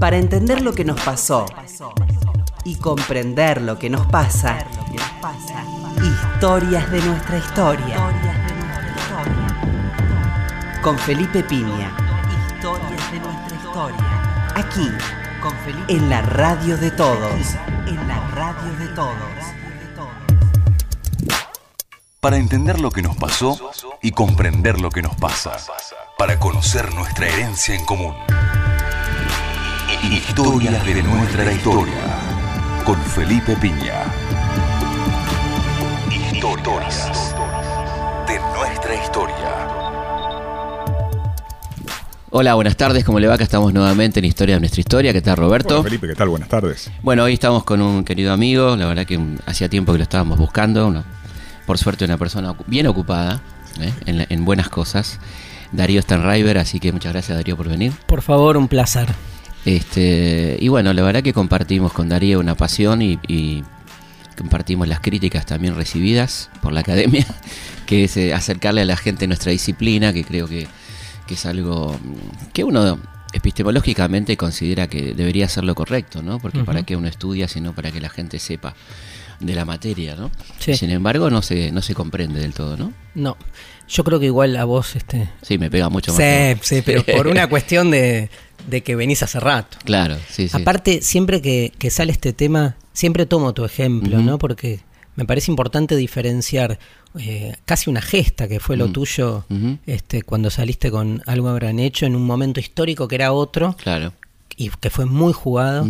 Para entender lo que nos pasó y comprender lo que nos pasa, historias de nuestra historia. Con Felipe Piña. Historias de nuestra historia. Aquí. En la radio de todos. En la radio de todos. Para entender lo que nos pasó y comprender lo que nos pasa. Para conocer nuestra herencia en común. Historias de nuestra historia. Con Felipe Piña. Historias de nuestra historia. Hola, buenas tardes, ¿cómo le va? Que estamos nuevamente en Historia de nuestra historia. ¿Qué tal, Roberto? Hola, Felipe, ¿qué tal? Buenas tardes. Bueno, hoy estamos con un querido amigo, la verdad que hacía tiempo que lo estábamos buscando, uno- por suerte una persona bien ocupada ¿eh? en buenas cosas. Darío Stanriver, así que muchas gracias Darío por venir. Por favor, un placer. Este, y bueno, la verdad que compartimos con Darío una pasión y, y compartimos las críticas también recibidas por la academia, que es eh, acercarle a la gente nuestra disciplina, que creo que, que es algo que uno epistemológicamente considera que debería ser lo correcto, ¿no? Porque para qué uno estudia, sino para que la gente sepa de la materia, ¿no? Sí. Sin embargo, no se, no se comprende del todo, ¿no? No, yo creo que igual a vos, este... Sí, me pega mucho más. Sí, sí, pero por una cuestión de, de que venís hace rato. Claro, sí, sí. Aparte, siempre que, que sale este tema, siempre tomo tu ejemplo. ¿no? Porque me parece importante diferenciar eh, casi una gesta que fue lo Mm. tuyo este, cuando saliste con algo habrán hecho en un momento histórico que era otro Claro. y que fue muy jugado.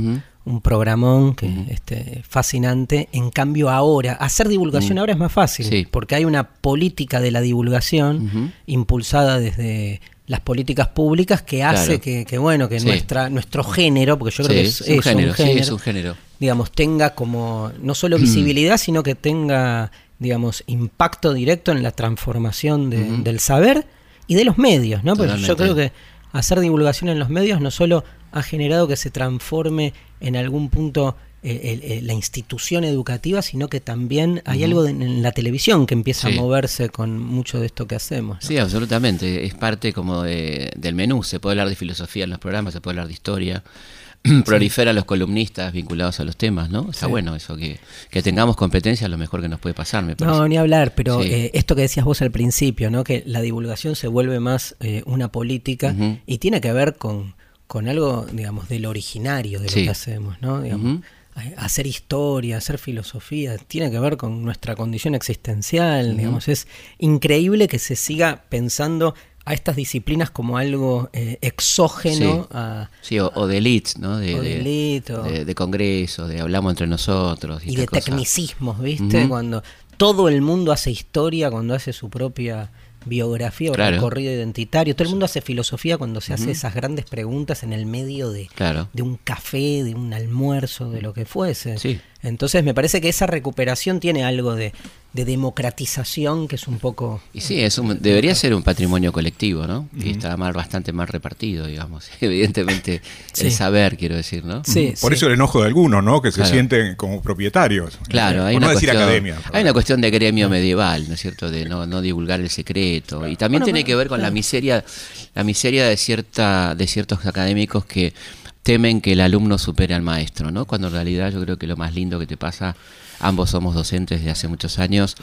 Un programón que este, fascinante. En cambio, ahora, hacer divulgación Mm. ahora es más fácil. Sí. Porque hay una política de la divulgación impulsada desde las políticas públicas que hace Claro. que, que, bueno, que Sí. nuestra, nuestro género, porque yo creo Sí, que es, es un es género, un sí, género, es un género. digamos, tenga como no solo visibilidad, sino que tenga, digamos, impacto directo en la transformación de- del saber y de los medios, ¿no? Porque yo creo que hacer divulgación en los medios no solo ha generado que se transforme en algún punto eh, el- el- la institución educativa, sino que también hay algo de- en la televisión que empieza Sí. a moverse con mucho de esto que hacemos. ¿no? Sí, absolutamente. Es parte como de- del menú. Se puede hablar de filosofía en los programas, se puede hablar de historia. Proliferan los columnistas vinculados a los temas, ¿no? Está Sí. bueno eso, que, que tengamos competencia es lo mejor que nos puede pasar, me parece. No, ni hablar, pero Sí. eh, esto que decías vos al principio, ¿no? Que la divulgación se vuelve más eh, una política y tiene que ver con, con algo, digamos, del originario de Sí. lo que hacemos, ¿no? Digamos, eh, Hacer historia, hacer filosofía, tiene que ver con nuestra condición existencial, digamos, es increíble que se siga pensando a estas disciplinas como algo eh, exógeno Sí. a, Sí, o, o de elites, ¿no? De, O de elite, o- de- de congresos, de hablamos entre nosotros. Y, y de cosas. tecnicismos, ¿viste? Cuando todo el mundo hace historia, cuando hace su propia biografía o Claro. recorrido identitario, todo el mundo hace filosofía cuando se hace esas grandes preguntas en el medio de, Claro. de un café, de un almuerzo, de lo que fuese. Sí. Entonces me parece que esa recuperación tiene algo de, de democratización que es un poco... Y sí, es un- debería ser un patrimonio colectivo, ¿no? Y está mal, bastante más repartido, digamos. Evidentemente, Sí. el saber, quiero decir, ¿no? Sí, Por sí. eso el enojo de algunos, ¿no? Que se sienten como propietarios. Claro, hay por una, no decir cuestión, academia. hay una cuestión de gremio medieval, ¿no es cierto? De no, no divulgar el secreto. Y también Bueno, tiene que ver con la miseria, la miseria de cierta, de ciertos académicos que temen que el alumno supere al maestro, ¿no? Cuando en realidad yo creo que lo más lindo que te pasa, ambos somos docentes de hace muchos años,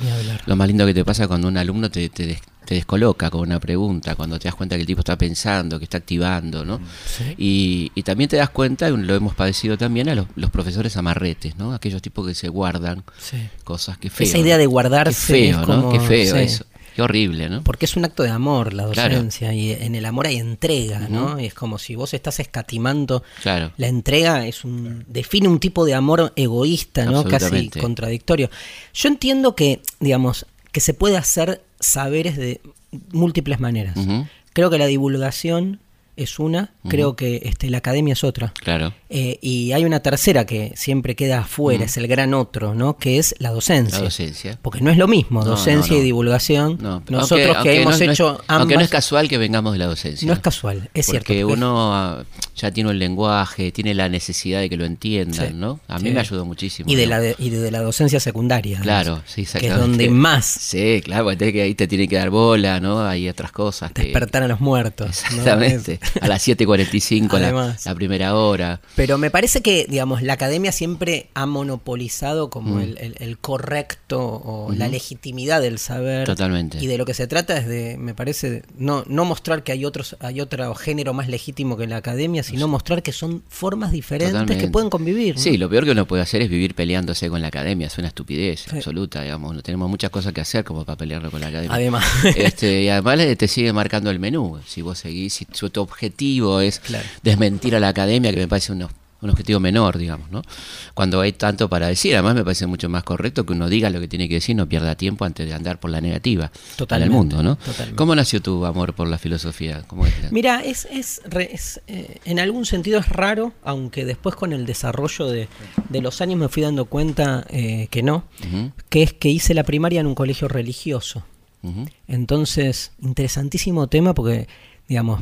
lo más lindo que te pasa cuando un alumno te, te, des- te descoloca con una pregunta, cuando te das cuenta que el tipo está pensando, que está activando, ¿no? Sí. Y, y también te das cuenta, y lo hemos padecido también, a los, los profesores amarretes, ¿no? Aquellos tipos que se guardan Sí. cosas que feo. Esa idea de Qué guardarse feo, es ¿no? Qué feo sí. eso. Qué horrible, ¿no? Porque es un acto de amor la Claro. docencia y en el amor hay entrega, ¿no? Y es como si vos estás escatimando Claro. La entrega es un define un tipo de amor egoísta, ¿no? Casi contradictorio. Yo entiendo que, digamos, que se puede hacer saberes de múltiples maneras. Creo que la divulgación es una, creo que este, la academia es otra. Claro. Eh, y hay una tercera que siempre queda afuera, es el gran otro, ¿no? Que es la docencia. La docencia. Porque no es lo mismo, No, docencia no, no. y divulgación. No, Nosotros aunque- que aunque hemos es- hecho ambas. Aunque no es casual que vengamos de la docencia. no es casual, es cierto. Porque porque- uno ya tiene el lenguaje, tiene la necesidad de que lo entiendan, Sí, ¿no? A mí sí. me ayudó muchísimo. Y de, la de, y de la docencia secundaria. Claro, sí, Que es exactamente. donde más Sí, claro, porque que ahí te tiene que dar bola, ¿no? Hay otras cosas. que- despertar a los muertos. Exactamente. A las 7.45 la, la primera hora. Pero me parece que, digamos, la academia siempre ha monopolizado como Mm. el, el- el correcto o la legitimidad del saber. Totalmente. Y de lo que se trata es de, me parece, no, no mostrar que hay otros, hay otro género más legítimo que la academia, sino mostrar que son formas diferentes Totalmente. que pueden convivir. ¿no? Sí, lo peor que uno puede hacer es vivir peleándose con la academia, es una estupidez Sí. absoluta, digamos, no tenemos muchas cosas que hacer como para pelearlo con la academia. Además. Este, y además le- te sigue marcando el menú, si vos seguís, si tu objetivo es Claro. desmentir a la academia, que me parece un, un objetivo menor, digamos, ¿no? Cuando hay tanto para decir, además me parece mucho más correcto que uno diga lo que tiene que decir, no pierda tiempo antes de andar por la negativa en Totalmente, el mundo, ¿no? totalmente. ¿Cómo nació tu amor por la filosofía? ¿Cómo es? Mira, es, es, eh, en algún sentido es raro, aunque después con el desarrollo de, de los años me fui dando cuenta eh, que no, que es que hice la primaria en un colegio religioso. Entonces, interesantísimo tema porque, digamos,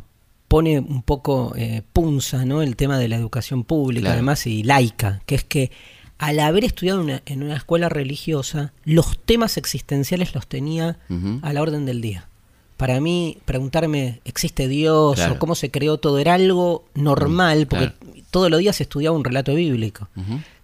pone un poco eh, punza ¿no? el tema de la educación pública, Claro. además, y laica, que es que al haber estudiado una- en una escuela religiosa, los temas existenciales los tenía a la orden del día. Para mí, preguntarme, ¿existe Dios? Claro. o cómo se creó todo, era algo normal, porque claro. todos los días se estudiaba un relato bíblico.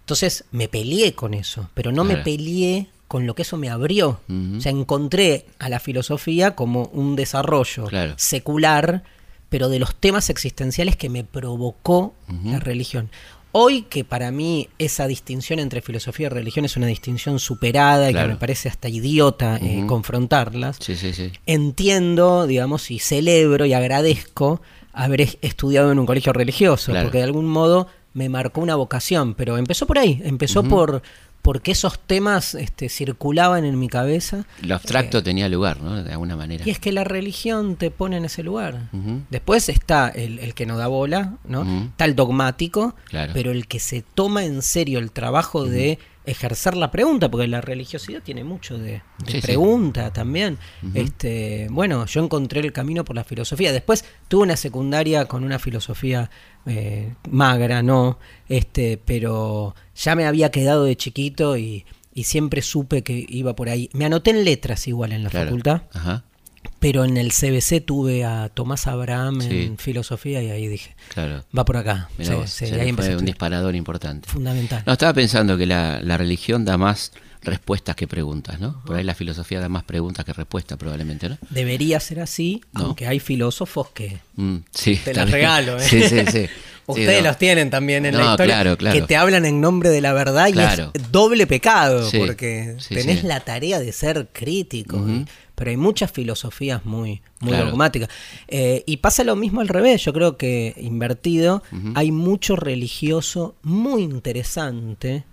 Entonces me peleé con eso, pero no me peleé con lo que eso me abrió. O sea, encontré a la filosofía como un desarrollo secular, pero de los temas existenciales que me provocó la religión. Hoy que para mí esa distinción entre filosofía y religión es una distinción superada y que me parece hasta idiota eh, confrontarlas, Sí, sí, sí. entiendo, digamos, y celebro y agradezco haber es- estudiado en un colegio religioso, Claro. porque de algún modo me marcó una vocación, pero empezó por ahí, empezó por porque esos temas este, circulaban en mi cabeza. Lo abstracto tenía lugar, ¿no? De alguna manera. Y es que la religión te pone en ese lugar. Después está el, el que no da bola, ¿no? Está el dogmático, Claro. pero el que se toma en serio el trabajo de ejercer la pregunta, porque la religiosidad tiene mucho de, de Sí, sí. pregunta también. este, bueno, yo encontré el camino por la filosofía. Después tuve una secundaria con una filosofía eh, magra, ¿no? Este, pero ya me había quedado de chiquito y, y siempre supe que iba por ahí. Me anoté en letras igual en la Claro. facultad. Ajá, Pero en el CBC tuve a Tomás Abraham Sí. en filosofía y ahí dije, claro. va por acá. Sí, vos, sí, ahí fue un disparador importante. Fundamental. No, estaba pensando que la, la religión da más respuestas que preguntas, ¿no? Por ahí la filosofía da más preguntas que respuestas, probablemente, ¿no? Debería ser así, No. aunque hay filósofos que... Mm, sí. Te las regalo, ¿eh? Sí, sí, sí. Ustedes no. los tienen también en la No, historia, claro, claro. que te hablan en nombre de la verdad Claro. y es doble pecado, porque tenés la tarea de ser crítico, y- pero hay muchas filosofías muy, muy Claro. dogmáticas. Eh, y pasa lo mismo al revés, yo creo que invertido, hay mucho religioso muy interesante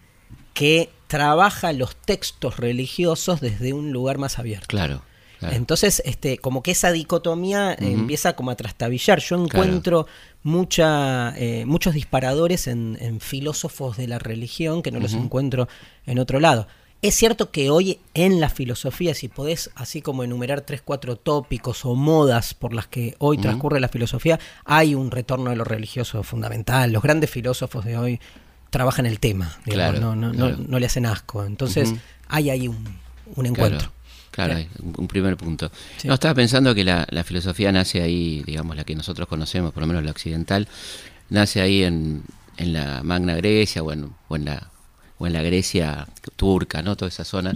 que trabaja los textos religiosos desde un lugar más abierto. Claro, claro. Entonces, este, como que esa dicotomía eh, empieza como a trastabillar. Yo encuentro mucha, eh, muchos disparadores en, en filósofos de la religión que no los encuentro en otro lado. Es cierto que hoy en la filosofía, si podés así como enumerar tres, cuatro tópicos o modas por las que hoy transcurre la filosofía, hay un retorno de lo religioso fundamental. Los grandes filósofos de hoy trabajan el tema, digamos, Claro, no, no, no- claro. no le hacen asco. Entonces, hay ahí un, un encuentro. Claro, claro, hay un- un primer punto. Sí. No, estaba pensando que la, la filosofía nace ahí, digamos, la que nosotros conocemos, por lo menos la occidental, nace ahí en, en la Magna Grecia o en, o en la o en la Grecia turca, ¿no? Toda esa zona.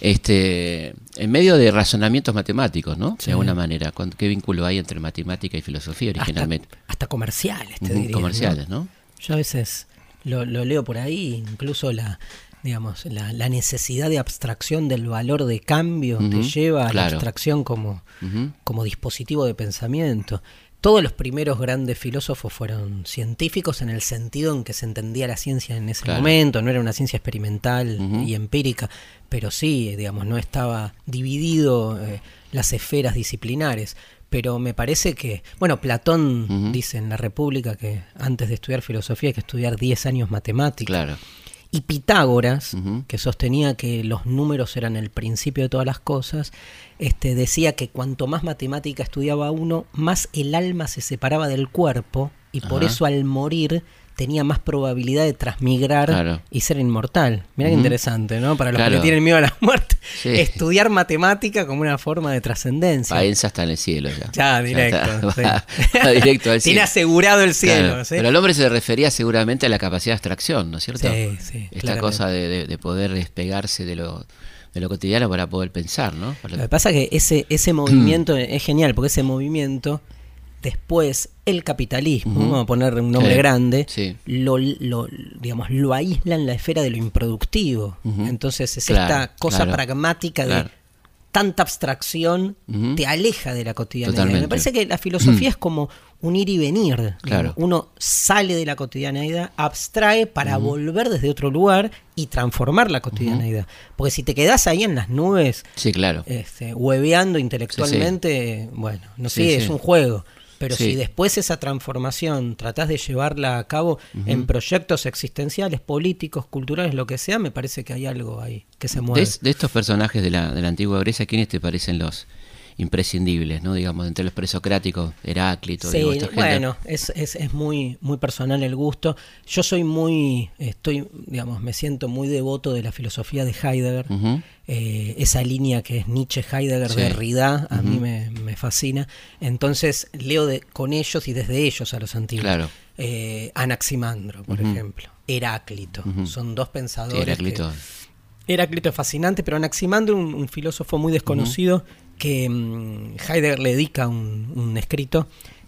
Este, en medio de razonamientos matemáticos, ¿no? Sí. De alguna manera. ¿Cuán- ¿Qué vínculo hay entre matemática y filosofía originalmente? Hasta, hasta comerciales, te diría. comerciales, ¿no? Yo a veces lo, lo leo por ahí, incluso la digamos la, la necesidad de abstracción del valor de cambio te Ujú, lleva a la abstracción como, como dispositivo de pensamiento. Todos los primeros grandes filósofos fueron científicos en el sentido en que se entendía la ciencia en ese Claro. momento, no era una ciencia experimental y empírica, pero sí, digamos, no estaba dividido eh, las esferas disciplinares. Pero me parece que, bueno, Platón dice en la República que antes de estudiar filosofía hay que estudiar 10 años matemática. Claro. Y Pitágoras, que sostenía que los números eran el principio de todas las cosas, este, decía que cuanto más matemática estudiaba uno, más el alma se separaba del cuerpo y por eso al morir tenía más probabilidad de transmigrar Claro. y ser inmortal. Mira qué Ujú. interesante, ¿no? Para los que Claro. le tienen miedo a la muerte. Sí. Estudiar matemática como una forma de trascendencia. Paenza está en el cielo ya. Ya, directo. está, sí. va- va directo al Tiene cielo. asegurado el cielo. Claro, ¿sí? Pero el hombre se refería seguramente a la capacidad de abstracción, ¿no es cierto? Sí, sí, Esta claramente. cosa de, de- de poder despegarse de lo, de lo cotidiano para poder pensar, ¿no? Para- Lo que pasa es que ese, ese movimiento es genial, porque ese movimiento, después, el capitalismo, vamos a poner un nombre Sí, grande, sí. lo, lo, digamos, lo aísla en la esfera de lo improductivo. Entonces es Claro, esta cosa claro, pragmática claro. de tanta abstracción Ujú. te aleja de la cotidianidad. Totalmente. Me parece que la filosofía es como un ir y venir. Claro. Uno sale de la cotidianeidad, abstrae para volver desde otro lugar y transformar la cotidianeidad. Porque si te quedas ahí en las nubes, Sí, claro. este, hueveando intelectualmente, bueno, no sé, es un juego. Pero Sí. si después esa transformación tratás de llevarla a cabo en proyectos existenciales, políticos, culturales, lo que sea, me parece que hay algo ahí que se mueve. de estos personajes de la, de la antigua Grecia, ¿quiénes te parecen los imprescindibles, no? Digamos, entre los presocráticos, Heráclito, Sí, digo, esta gente. bueno, es, es, es muy, muy personal el gusto. Yo soy muy, estoy, digamos, me siento muy devoto de la filosofía de Heidegger. Eh, esa línea que es Nietzsche, Heidegger, Sí. Derrida, a mí Ujú. me, me fascina. Entonces leo de, con ellos y desde ellos a los antiguos. Claro. Eh, Anaximandro, por ejemplo. Heráclito. Son dos Sí, pensadores. Heráclito. que- Heráclito es fascinante, pero Anaximandro, un, un filósofo muy desconocido, que mm, Heidegger le dedica un, un escrito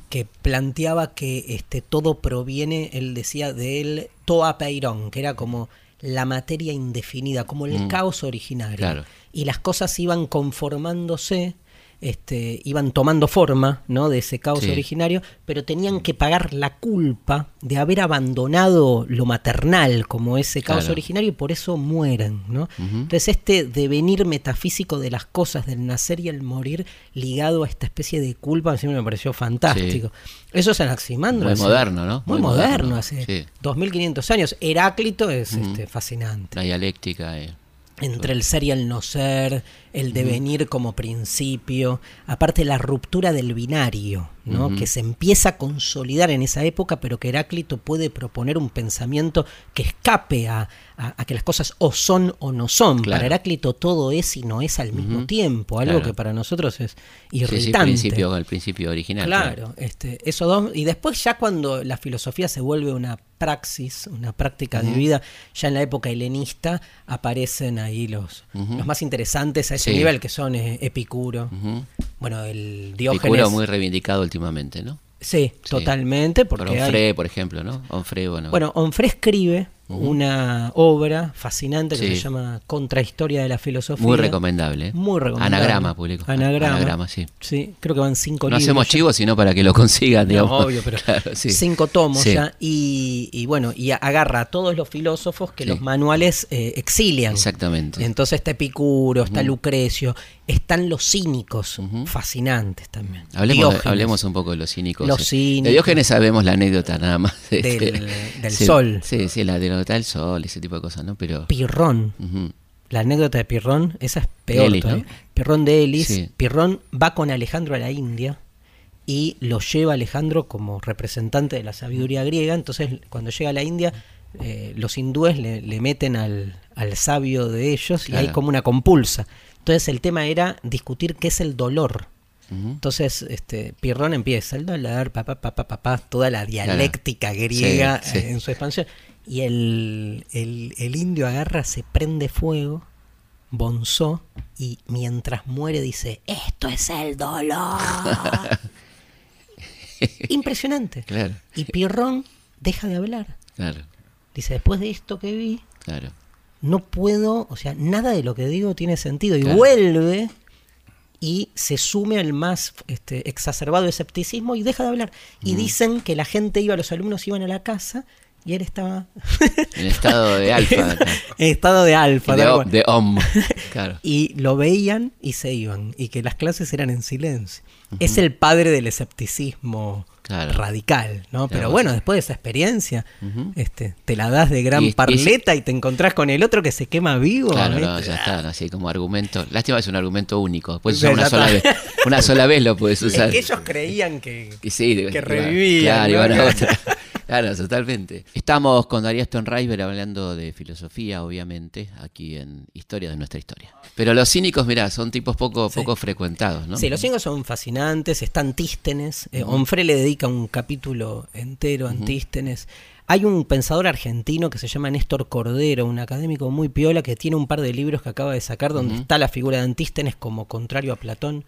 que planteaba que este, todo proviene, él decía, del toa peirón, que era como la materia indefinida, como el Mm. caos originario. Claro. Y las cosas iban conformándose, este, iban tomando forma ¿no? de ese caos Sí. originario, pero tenían que pagar la culpa de haber abandonado lo maternal como ese caos Claro. originario y por eso mueren. ¿no? Entonces este devenir metafísico de las cosas, del nacer y el morir, ligado a esta especie de culpa, siempre me pareció fantástico. Eso es Anaximandro. Muy hace- moderno, ¿no? Muy, Muy moderno, moderno, hace sí. 2500 años. Heráclito es este, fascinante La dialéctica. eh. Entre el ser y el no ser, el devenir como principio, aparte la ruptura del binario, ¿no? Que se empieza a consolidar en esa época, pero que Heráclito puede proponer un pensamiento que escape a, a- a que las cosas o son o no son. Claro. Para Heráclito todo es y no es al mismo tiempo, algo Claro. que para nosotros es Sí, sí, irritante. principio, el principio original. Claro, este, esos dos. Y después ya cuando la filosofía se vuelve una praxis, una práctica de vida, ya en la época helenista aparecen ahí los, los más interesantes a ese Sí. nivel, que son eh, Epicuro, bueno, el Diógenes. Epicuro muy reivindicado últimamente, ¿no? Sí, Sí. totalmente, Por hay- por ejemplo, ¿no? Onfré, bueno. bueno, Onfré escribe Una obra fascinante que Sí. se llama Contrahistoria de la Filosofía. muy recomendable. Muy recomendable. Anagrama publicó. Anagrama. Anagrama, sí. Sí, creo que van cinco No libros. hacemos ya. chivos, sino para que lo consigan, No, digamos. obvio, pero Claro, sí. cinco tomos Sí. ya. Y, y bueno, y agarra a todos los filósofos que los manuales eh, exilian. Exactamente. Entonces está Epicuro, está Lucrecio, están los cínicos, fascinantes también. Hablemos, de- hablemos un poco de los cínicos. Los eh. cínicos. De Diógenes sabemos la anécdota nada más. este. Del- del sol. Sí, sí, la del sol, ese tipo de cosas, ¿no? Pero. Pirrón. La anécdota de Pirrón, esa es peor Elis. ¿no? Pirrón de Elis. Sí. Pirrón va con Alejandro a la India y lo lleva Alejandro como representante de la sabiduría griega. Entonces, cuando llega a la India, eh, los hindúes le, le meten al, al sabio de ellos y hay Claro. como una compulsa. Entonces, el tema era discutir qué es el dolor. Entonces, este, Pirrón empieza el dolor, papá, papá, papá, toda la dialéctica griega Sí, sí. en su expansión. Y el, el, el indio agarra, se prende fuego, bonzó, y mientras muere dice, esto es el dolor. Impresionante. Claro, Y Pirrón deja de hablar. claro, Dice, después de esto que vi, claro. no puedo, o sea, nada de lo que digo tiene sentido. Y vuelve y se sume al más este, exacerbado escepticismo y deja de hablar. Y dicen que la gente iba, los alumnos iban a la casa y él estaba En estado de alfa. en estado de alfa. de, de om. Claro. Y lo veían y se iban. Y que las clases eran en silencio. Es el padre del escepticismo Claro. radical, ¿no? Pero bueno, después de esa experiencia, este, te la das de gran Y- y- parleta y te encontrás con el otro que se quema vivo. Claro, no, ya está, así como argumento. Lástima es un argumento único. Puedes Sí, usar una sola vez. Una sola vez lo puedes usar. Es que ellos creían que, sí, que iba- revivían. Claro, ¿no? iban a otra. Claro, totalmente. Estamos con Darío Stonreiber hablando de filosofía, obviamente, aquí en Historia de nuestra historia. Pero los cínicos, mirá, son tipos poco, Sí. poco frecuentados, ¿no? Sí, los cínicos son fascinantes, está Antístenes, eh, le dedica un capítulo entero a Antístenes. Hay un pensador argentino que se llama Néstor Cordero, un académico muy piola que tiene un par de libros que acaba de sacar donde está la figura de Antístenes como contrario a Platón.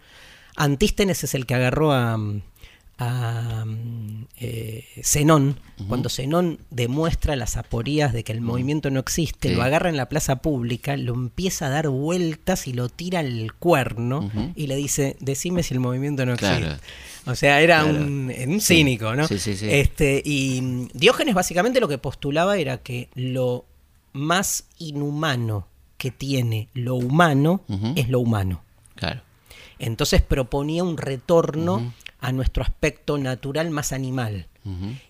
Antístenes es el que agarró a, a eh, Zenón, cuando Zenón demuestra las aporías de que el movimiento no existe, Sí. lo agarra en la plaza pública, lo empieza a dar vueltas y lo tira al cuerno y le dice, decime si el movimiento no existe. Claro. O sea, era Claro. un, un cínico, ¿no? Sí, sí, sí. Este, y mm, Diógenes básicamente lo que postulaba era que lo más inhumano que tiene lo humano es lo humano. Claro. Entonces proponía un retorno a nuestro aspecto natural más animal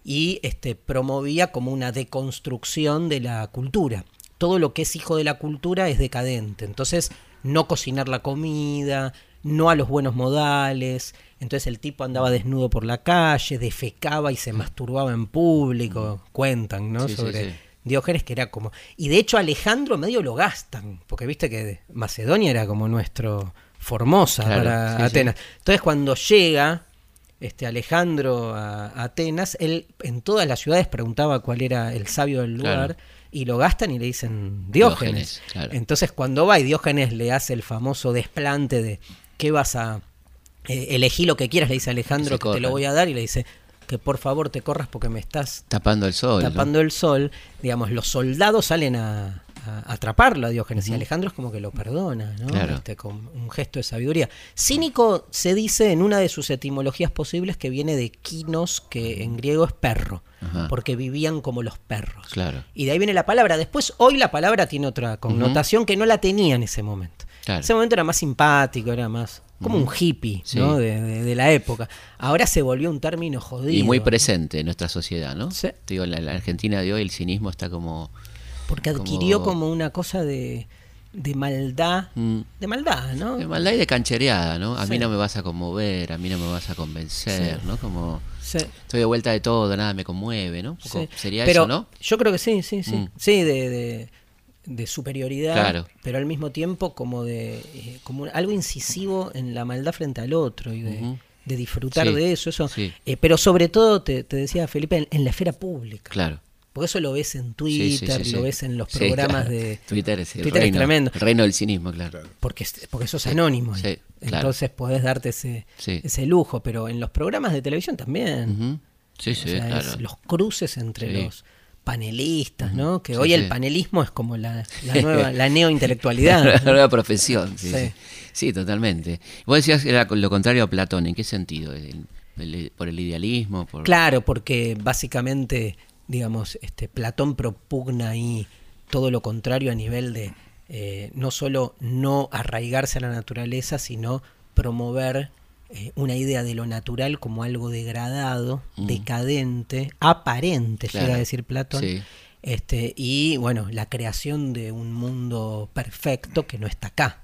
y este, promovía como una deconstrucción de la cultura. Todo lo que es hijo de la cultura es decadente. Entonces, no cocinar la comida, no a los buenos modales. Entonces el tipo andaba desnudo por la calle, defecaba y se masturbaba en público. Cuentan, ¿no? Sí, sí, Sobre sí. Diógenes que era como... Y de hecho Alejandro medio lo gastan, porque viste que Macedonia era como nuestro Formosa Claro, para. Atenas. Entonces cuando llega este Alejandro a, a Atenas, él en todas las ciudades preguntaba cuál era el sabio del lugar Claro. y lo gastan y le dicen Diógenes. Diógenes, claro. Entonces cuando va y Diógenes le hace el famoso desplante de ¿qué vas a eh, elegir lo que quieras? Le dice Alejandro que te lo voy a dar y le dice que por favor te corras porque me estás Tapando el sol. ¿no? tapando el sol, digamos, los soldados salen a, a atraparlo a Diógenes y Alejandro es como que lo perdona, ¿no? Claro. Este, con un gesto de sabiduría. Cínico se dice en una de sus etimologías posibles que viene de kinos, que en griego es perro, Ajá. porque vivían como los perros. Claro. Y de ahí viene la palabra. Después, hoy la palabra tiene otra connotación que no la tenía en ese momento. Claro. Ese momento era más simpático, era más como un hippie Sí. ¿no? de, de- de la época. Ahora se volvió un término jodido. Y muy presente en nuestra sociedad, ¿no? Sí. Digo, la, la Argentina de hoy, el cinismo está como... Porque adquirió Como- como, una cosa de, de maldad. mm, De maldad, ¿no? de maldad y de canchereada, ¿no? A mí Sí. no me vas a conmover, a mí no me vas a convencer, Sí. ¿no? Como... Sí, Estoy de vuelta de todo, nada me conmueve, ¿no? Poco-. Sería pero eso, ¿no? Yo creo que sí, sí, sí. Mm. Sí, de, de, de superioridad, Claro. pero al mismo tiempo como de eh, como algo incisivo en la maldad frente al otro y de, de disfrutar de eso. eso. Eh, pero sobre todo, te, te decía Felipe, en, en la esfera pública. Claro. Porque eso lo ves en Twitter, sí, sí, lo sí. ves en los Sí, programas claro. de... Twitter es el Twitter es tremendo. el reino del cinismo, claro. porque, porque sos anónimo. claro. Entonces podés darte ese, Sí. ese lujo, pero en los programas de televisión también. Ujú. Sí, O sí, sea, claro. es los cruces entre Sí. los panelistas, ¿no? Que Sí, hoy sí. el panelismo es como la, la nueva, la neointelectualidad. La ¿no? nueva profesión, sí, Sí. sí. Sí, totalmente. Vos decías que era lo contrario a Platón, ¿en qué sentido? El- el- ¿Por el idealismo? Por... Claro, porque básicamente, digamos, este Platón propugna ahí todo lo contrario a nivel de eh, no solo no arraigarse a la naturaleza, sino promover eh, una idea de lo natural como algo degradado, Mm. decadente, aparente, Claro. llega a decir Platón. Sí. Este, y bueno, la creación de un mundo perfecto que no está acá.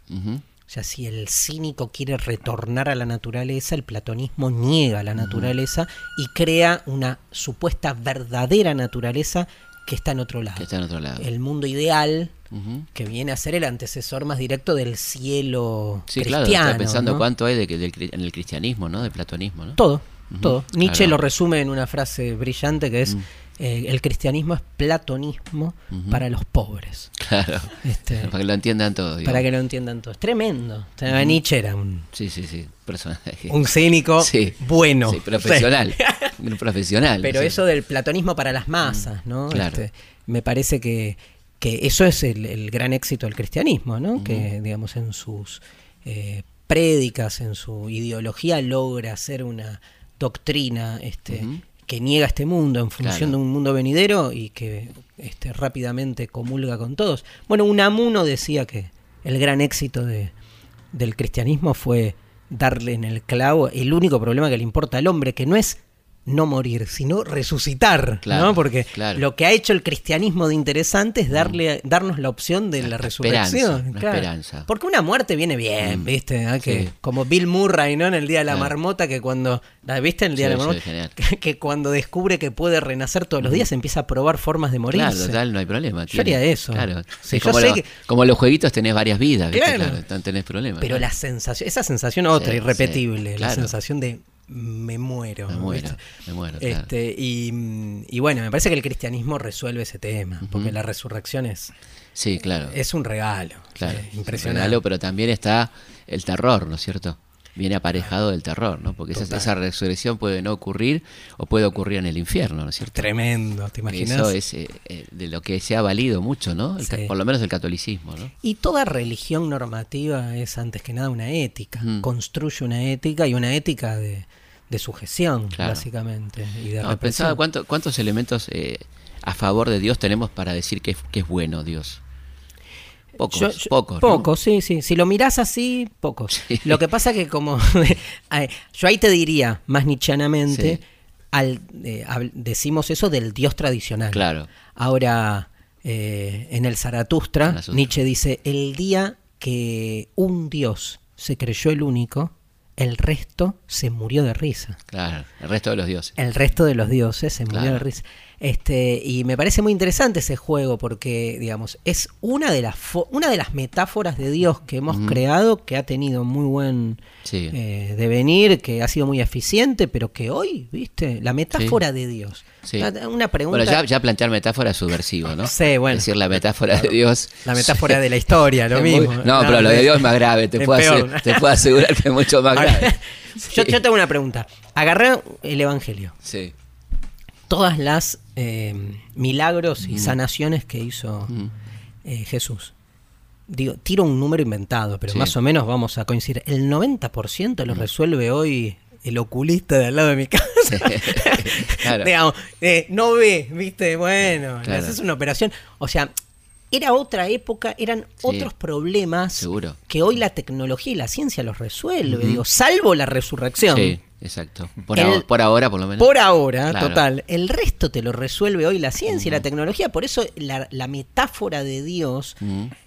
O sea, si el cínico quiere retornar a la naturaleza, el platonismo niega la naturaleza y crea una supuesta verdadera naturaleza que está en otro lado. Que está en otro lado. El mundo ideal que viene a ser el antecesor más directo del cielo Sí, cristiano. claro, pensando ¿no? cuánto hay de, cri- en el cristianismo, ¿no? Del platonismo, ¿no? Todo, todo. Nietzsche claro. lo resume en una frase brillante que es Mm. Eh, el cristianismo es platonismo para los pobres. Claro. Este, Para que lo entiendan todos. para que lo entiendan todos. Tremendo. O sea, Nietzsche era un, Sí, sí, sí. Personaje. un cínico Sí. bueno. Sí, profesional. Un profesional. Pero eso del platonismo para las masas, ¿no? Mm, claro. Este, me parece que, que eso es el, el gran éxito del cristianismo, ¿no? Que, digamos, en sus eh, prédicas, en su ideología, logra hacer una doctrina este. Que niega este mundo en función Claro. de un mundo venidero y que este, rápidamente comulga con todos. Bueno, Unamuno decía que el gran éxito de, del cristianismo fue darle en el clavo el único problema que le importa al hombre, que no es no morir, sino resucitar, Claro, ¿no? Porque claro. lo que ha hecho el cristianismo de interesante es darle, darnos la opción de la, La resurrección. esperanza, una esperanza. Porque una muerte viene bien, ¿viste? Ah, que, sí. Como Bill Murray, ¿no? En el Día de la marmota, que cuando, ¿la viste en el Día Sí, de la marmota? Que, que cuando descubre que puede renacer todos los días empieza a probar formas de morirse. Claro, total, no hay problema. Yo haría eso. Claro. Sí, como, lo- que- como los jueguitos tenés varias vidas, ¿viste? Claro. No tenés problema. Pero la sensación, esa sensación otra, irrepetible, la sensación de me muero. Me muero, ¿viste? me muero, claro. Este, y, y bueno, me parece que el cristianismo resuelve ese tema, porque la resurrección es, Sí, claro. es un regalo. claro. un impresionante. regalo, pero también está el terror, ¿no es cierto? Viene aparejado del terror, ¿no? Porque esa, esa resurrección puede no ocurrir o puede ocurrir en el infierno, ¿no es cierto? Tremendo, ¿te imaginas? Eso es eh, eh, de lo que se ha valido mucho, ¿no? El ca- Sí. por lo menos el catolicismo, ¿no? Y toda religión normativa es antes que nada una ética. Mm. Construye una ética y una ética de, de sujeción, Claro. básicamente. Y de No, pensaba cuánto- cuántos elementos eh, a favor de Dios tenemos para decir que es bueno Dios. Pocos, Yo- yo- pocos. ¿no? Pocos, sí, sí. Si lo mirás así, pocos. Sí. Lo que pasa que como... yo ahí te diría, más nichianamente, Sí. al, eh, decimos eso del Dios tradicional. Claro. Ahora, eh, en el Zaratustra, Zaratustra. Nietzsche dice, el día que un Dios se creyó el único, el resto se murió de risa. Claro, el resto de los dioses. El resto de los dioses se murió de risa. Este, y me parece muy interesante ese juego porque, digamos, es una de las una de las metáforas de Dios que hemos creado que ha tenido muy buen Sí. eh, devenir, que ha sido muy eficiente, pero que hoy, viste, la metáfora de Dios. Sí. Una, una pregunta. Bueno, ya, ya plantear metáfora es subversivo, ¿no? Sí, bueno. Es decir, la metáfora de Dios. La metáfora de la historia, lo muy- mismo. no, pero lo de Dios es más grave. Te, puedo, ase- te puedo asegurar que es mucho más grave. yo, yo tengo una pregunta. Agarré el Evangelio. Sí. Todas las eh, milagros y sanaciones que hizo eh, Jesús. Digo, tiro un número inventado, pero Sí. más o menos vamos a coincidir. El 90% lo resuelve hoy el oculista de al lado de mi casa. Claro. Digamos, eh, no ve, viste, bueno, Claro. haces una operación. O sea, era otra época, eran Sí. otros problemas Seguro. que hoy la tecnología y la ciencia los resuelve, digo, salvo la resurrección. Sí, exacto. Por, El- ahora, por ahora, por lo menos. Por ahora, Claro. total. El resto te lo resuelve hoy la ciencia y la tecnología. Por eso la, la metáfora de Dios,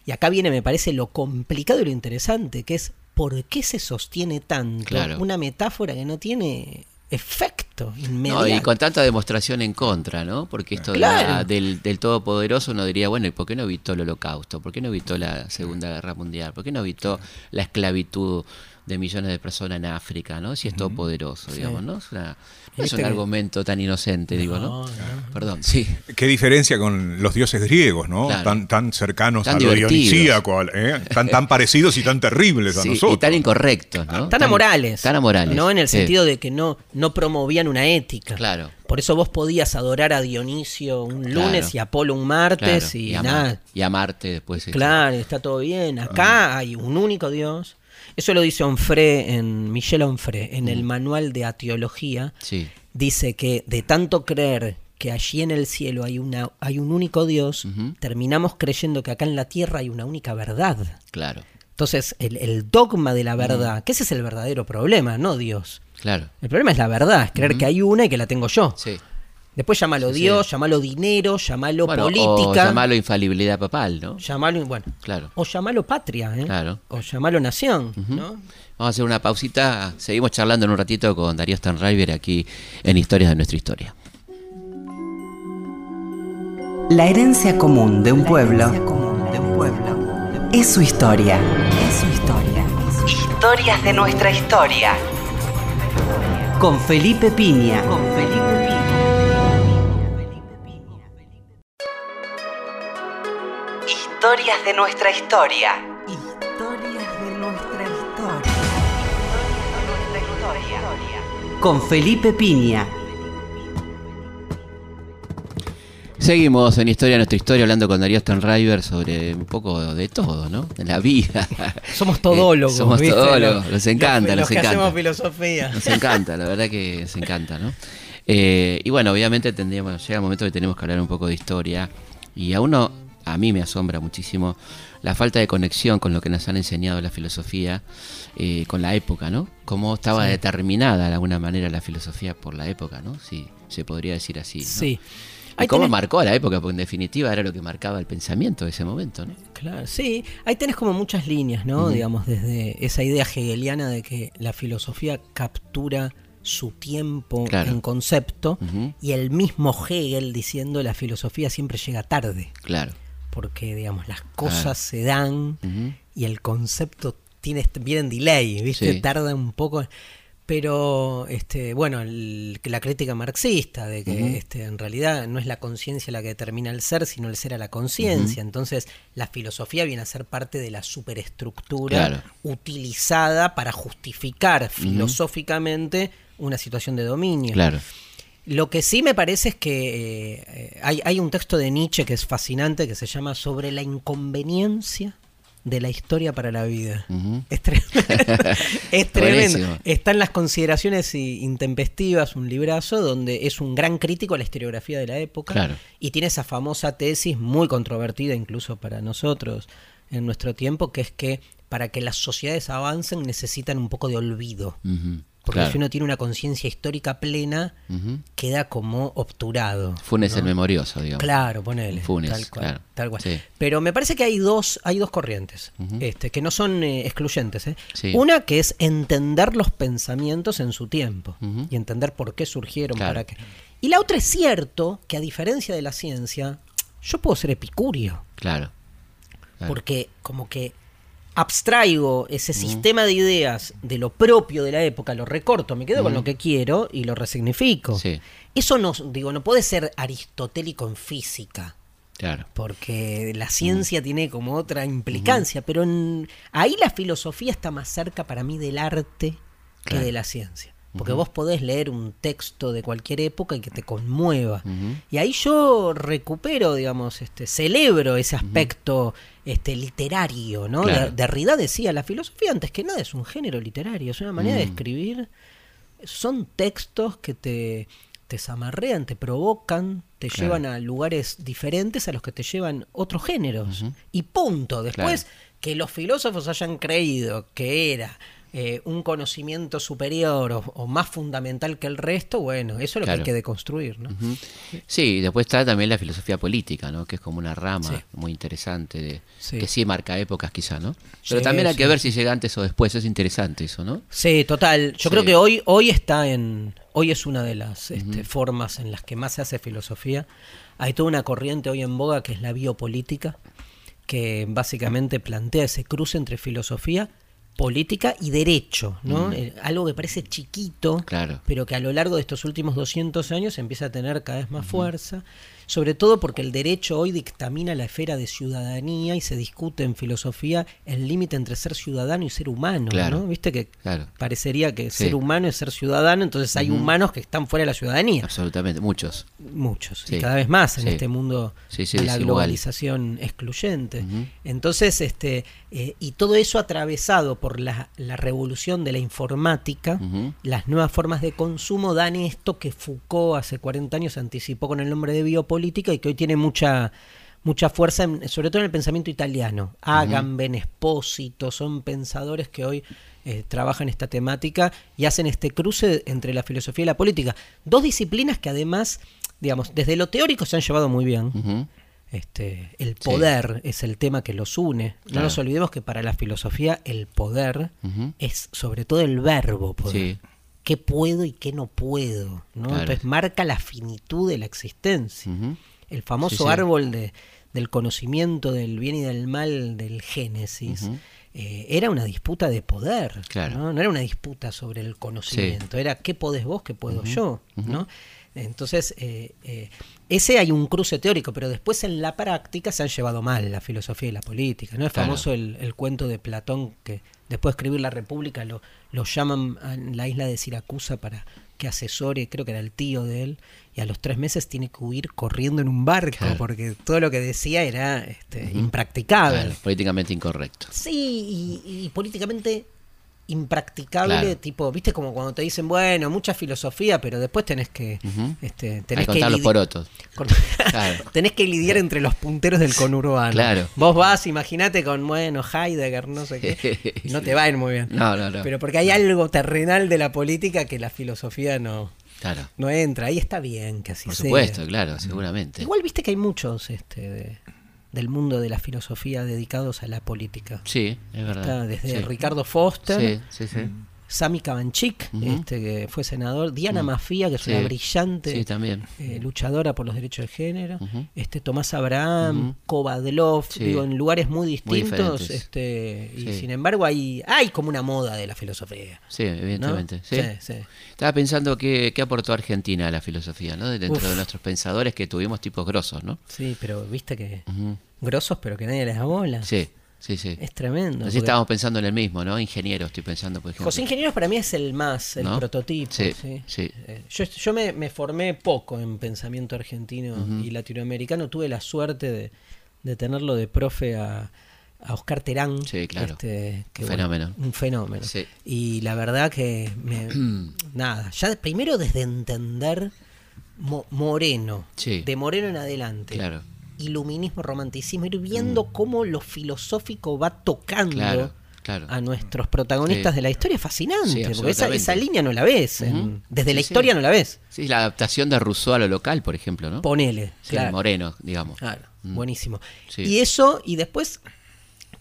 y acá viene, me parece, lo complicado y lo interesante, que es por qué se sostiene tanto Claro. una metáfora que no tiene efecto inmediato. No, y con tanta demostración en contra, ¿no? Porque esto de la- del, del Todopoderoso uno diría, bueno, ¿y por qué no evitó el holocausto? ¿Por qué no evitó la Segunda Guerra Mundial? ¿Por qué no evitó la esclavitud de millones de personas en África, ¿no? Si es todopoderoso, digamos, ¿no? Es, una- no es un argumento tan inocente, digo, ¿no? Perdón, sí. Qué diferencia con los dioses griegos, ¿no? Claro. Tan, tan cercanos Tan a lo dionisíaco, ¿eh? tan, tan parecidos y tan terribles a Sí, nosotros. y tan incorrectos, ¿no? Tan amorales. Tan amorales. No en el sí. sentido de que no, no promovían una ética. Claro. Por eso vos podías adorar a Dionisio un Claro. lunes y a Apolo un martes Claro, y, a, nada. Mar- y a Marte después. sí. Claro, está todo bien. Acá hay un único Dios. Eso lo dice Onfray en Michel Onfray en el manual de atiología. Sí, Dice que de tanto creer que allí en el cielo hay una hay un único Dios, terminamos creyendo que acá en la tierra hay una única verdad. claro, Entonces, el, el dogma de la verdad, que ese es el verdadero problema, no Dios. claro. El problema es la verdad, es creer que hay una y que la tengo yo. Sí. Después llámalo Sí, sí. Dios, llamalo dinero, llamalo Bueno, o política. llamarlo infalibilidad papal, ¿no? Llamalo, bueno, Claro. o llamalo patria, ¿eh? Claro. o llamalo nación, ¿no? Vamos a hacer una pausita. Seguimos charlando en un ratito con Darío Stanriver aquí en Historias de nuestra historia. La herencia común de un pueblo es su historia. Es su historia. Historias de nuestra historia. Con Felipe Piña. Con Felipe Piña. Historias de nuestra historia. Historias de nuestra historia. Con Felipe Piña. Seguimos en Historia de nuestra historia hablando con Darío Stanriver sobre un poco de todo, ¿no? De la vida. Somos todólogos. Eh, somos ¿viste? todólogos. Los- Nos encanta, los, nos los que encanta. hacemos filosofía. Nos encanta, la verdad que nos encanta, ¿no? Eh, y bueno, obviamente tendríamos, llega el momento que tenemos que hablar un poco de historia. Y a uno, a mí me asombra muchísimo la falta de conexión con lo que nos han enseñado la filosofía eh, con la época, ¿no? Cómo estaba determinada de alguna manera la filosofía por la época, ¿no? Sí, se podría decir así. ¿no? Sí. Y cómo marcó a la época, porque en definitiva era lo que marcaba el pensamiento de ese momento, ¿no? Claro, sí. Ahí tenés como muchas líneas, ¿no? Digamos, desde esa idea hegeliana de que la filosofía captura su tiempo en concepto y el mismo Hegel diciendo la filosofía siempre llega tarde. Claro. Porque, digamos, las cosas se dan y el concepto tiene, viene en delay, ¿viste? Tarda un poco. Pero este bueno la crítica marxista de que este, en realidad no es la conciencia la que determina el ser sino el ser a la conciencia. Entonces la filosofía viene a ser parte de la superestructura utilizada para justificar filosóficamente una situación de dominio. Claro lo que sí me parece es que eh, hay, hay un texto de Nietzsche que es fascinante que se llama sobre la inconveniencia de la historia para la vida. Es tremendo. es tremendo. Está en las consideraciones intempestivas, un librazo, donde es un gran crítico a la historiografía de la época. Y tiene esa famosa tesis, muy controvertida incluso para nosotros en nuestro tiempo, que es que para que las sociedades avancen necesitan un poco de olvido. Porque si uno tiene una conciencia histórica plena, queda como obturado. Funes el memorioso, digamos. Claro, ponele. Funes, tal cual. Tal cual. Pero me parece que hay dos, hay dos corrientes, este, que no son eh, excluyentes. ¿eh? Una que es entender los pensamientos en su tiempo y entender por qué surgieron, para qué. Y la otra es cierto que a diferencia de la ciencia, yo puedo ser epicurio. claro. Porque como que abstraigo ese sistema de ideas de lo propio de la época, lo recorto, me quedo con lo que quiero y lo resignifico. Eso no, digo, no puede ser aristotélico en física. Claro. Porque la ciencia tiene como otra implicancia, pero ahí la filosofía está más cerca para mí del arte que de la ciencia. Porque vos podés leer un texto de cualquier época y que te conmueva. Y ahí yo recupero, digamos, este, celebro ese aspecto este, literario, ¿no? Derrida decía, la filosofía antes que nada es un género literario, es una manera de escribir. Son textos que te, te zamarrean, te provocan, te llevan a lugares diferentes a los que te llevan otros géneros. Y punto. Después, que los filósofos hayan creído que era eh, un conocimiento superior o, más fundamental que el resto, bueno, eso es lo que hay que deconstruir. ¿no? Sí, después está también la filosofía política, ¿no? que es como una rama muy interesante, de, que sí marca épocas quizá, ¿no? Pero también hay que ver si llega antes o después, es interesante eso, ¿no? Sí, total. Yo creo que hoy, hoy está en... Hoy es una de las este, formas en las que más se hace filosofía. Hay toda una corriente hoy en boga que es la biopolítica, que básicamente plantea ese cruce entre filosofía política y derecho, ¿no? Mm. Eh, algo que parece chiquito, pero que a lo largo de estos últimos 200 años empieza a tener cada vez más fuerza sobre todo porque el derecho hoy dictamina la esfera de ciudadanía y se discute en filosofía el límite entre ser ciudadano y ser humano, ¿no? Viste que parecería que ser humano es ser ciudadano, entonces hay humanos que están fuera de la ciudadanía. Absolutamente, muchos. Muchos, y cada vez más en este mundo de la globalización excluyente. Entonces, este, eh, y todo eso atravesado por la, revolución de la informática, las nuevas formas de consumo dan esto que Foucault hace 40 años anticipó con el nombre de biopolítica política y que hoy tiene mucha mucha fuerza, sobre todo en el pensamiento italiano. Agamben, Espósito, son pensadores que hoy eh, trabajan esta temática y hacen este cruce entre la filosofía y la política. Dos disciplinas que además, digamos, desde lo teórico se han llevado muy bien. Este, el poder es el tema que los une. No nos olvidemos que para la filosofía el poder es sobre todo el verbo poder qué puedo y qué no puedo. ¿no? Entonces marca la finitud de la existencia. El famoso árbol de, del conocimiento del bien y del mal del Génesis. Eh, era una disputa de poder, ¿no? ¿no? era una disputa sobre el conocimiento, era qué podés vos, qué puedo yo, ¿no? Entonces, eh, eh, ese hay un cruce teórico, pero después en la práctica se han llevado mal la filosofía y la política. ¿no? Es famoso el, el, cuento de Platón que después de escribir La República lo, lo llaman a la isla de Siracusa para que asesore, creo que era el tío de él, y a los tres meses tiene que huir corriendo en un barco, porque todo lo que decía era este, impracticable. políticamente incorrecto. Sí, y, políticamente impracticable, Claro. tipo, viste como cuando te dicen, bueno, mucha filosofía, pero después tenés que, Ujú. este, Hay tenés que que contar los lidi- porotos. con- Claro. tenés que lidiar entre los punteros del conurbano. Claro. Vos vas, imagínate con, bueno, Heidegger, no sé qué, no te va a ir muy bien. No, no, no. Pero porque hay algo terrenal de la política que la filosofía no, Claro. no entra. Ahí está bien que así Por sea. supuesto, claro, seguramente. Igual viste que hay muchos este, de- del mundo de la filosofía dedicados a la política. Sí, es verdad. Está desde Sí. Ricardo Foster, Sí, sí, Sami Kavanchik, Ujú. este, que fue senador, Diana Mm. Mafia, que es Sí. una brillante Sí, también. eh, luchadora por los derechos de género, este Tomás Abraham. Kovadlov, Sí. digo, en lugares muy distintos, este, y sin embargo hay, hay como una moda de la filosofía. Sí, evidentemente. Estaba pensando qué, qué aportó Argentina a la filosofía, ¿no? Dentro Uf. de nuestros pensadores que tuvimos tipos grosos, ¿no? Sí, pero viste que grosos, pero que nadie les da bola. Sí, sí, sí. Es tremendo. Así porque estábamos pensando en el mismo, ¿no? Ingeniero, estoy pensando, por ejemplo. José Ingenieros para mí es el más, el ¿No? prototipo. Sí, Sí, sí. Eh, Yo, yo me, me formé poco en pensamiento argentino y latinoamericano. Tuve la suerte de, de tenerlo de profe a, a Oscar Terán. Sí, claro. este, que, Un bueno, fenómeno. un fenómeno. Sí. Y la verdad que me, nada, ya primero desde entender Mo- Moreno, Sí. de Moreno en adelante. Claro. Iluminismo, romanticismo, ir viendo cómo lo filosófico va tocando Claro, claro. a nuestros protagonistas Sí. de la historia es fascinante, Sí, porque esa, esa línea no la ves, en- Ujú. desde Sí, la historia no la ves. Sí, la adaptación de Rousseau a lo local, por ejemplo, ¿no? Ponele, claro. Moreno, digamos. Claro, Mm. buenísimo. Y eso, y después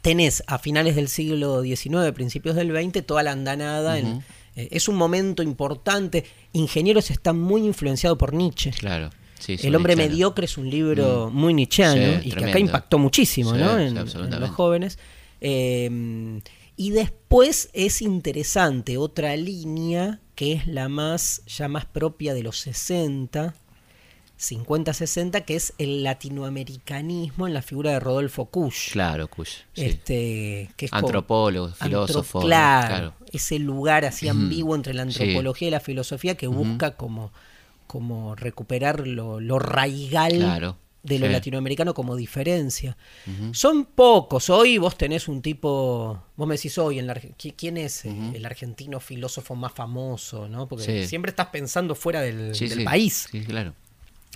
tenés a finales del siglo XIX, principios del XX, toda la andanada. en- eh, es un momento importante. Ingenieros está muy influenciado por Nietzsche. Claro. Sí, El hombre mediocre es un libro muy nichiano Sí, y que acá impactó muchísimo Sí, ¿no? en, los jóvenes. Eh, y después es interesante otra línea que es la más ya más propia de los 60, 50-60, que es el latinoamericanismo en la figura de Rodolfo Kusch. Claro, Kush. sí. Este, que es Antropólogo, Antro- filósofo. claro, claro. ese lugar así ambiguo entre la Sí. antropología y la filosofía que busca como, como recuperar lo, lo raigal Claro, de lo sí. latinoamericano como diferencia. Son pocos. Hoy vos tenés un tipo, vos me decís hoy, en la, Arge- ¿qui- ¿quién es el argentino filósofo más famoso? ¿no? Porque Sí. siempre estás pensando fuera del, Sí, del sí. país. Sí, claro.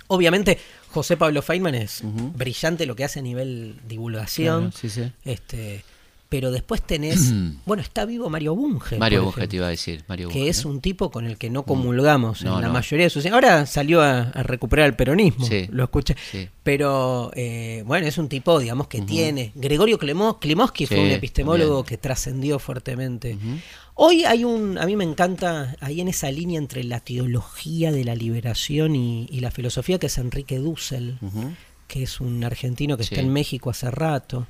Obviamente, José Pablo Feynman es brillante lo que hace a nivel divulgación. Claro, sí, sí. Este, pero después tenés, bueno, está vivo Mario Bunge. Mario Bunge te iba a decir. Mario que Bunge, es ¿no? un tipo con el que no comulgamos No, en la no. mayoría de sus... Ahora salió a, a recuperar el peronismo, Sí. lo escuché. Sí. Pero eh, bueno, es un tipo, digamos, que tiene... Gregorio Klemo- Klimovsky fue un epistemólogo que trascendió fuertemente. Hoy hay un, a mí me encanta, ahí en esa línea entre la teología de la liberación y, y la filosofía, que es Enrique Dussel, que es un argentino que está en México hace rato.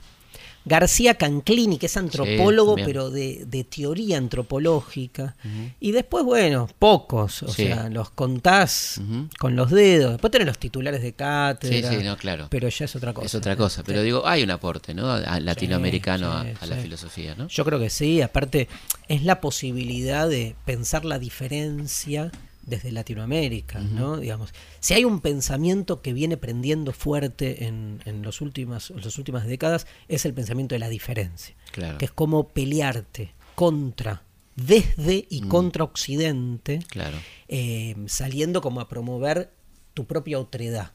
García Canclini, que es antropólogo, pero de, de teoría antropológica. Y después, bueno, pocos, o Sí. sea, los contás con los dedos. Después tenés los titulares de Sí, cátedra. sí, no, claro. Pero ya es otra cosa. Es otra cosa. Pero Sí. digo, hay un aporte, ¿no? A- latinoamericano a- sí, a, la sí. filosofía, ¿no? Yo creo que sí, aparte es la posibilidad de pensar la diferencia desde Latinoamérica, ¿no? Digamos, si hay un pensamiento que viene prendiendo fuerte en, en los últimas, en las últimas décadas, es el pensamiento de la diferencia, Claro. que es como pelearte contra, desde y contra Occidente, Claro. eh, saliendo como a promover tu propia otredad.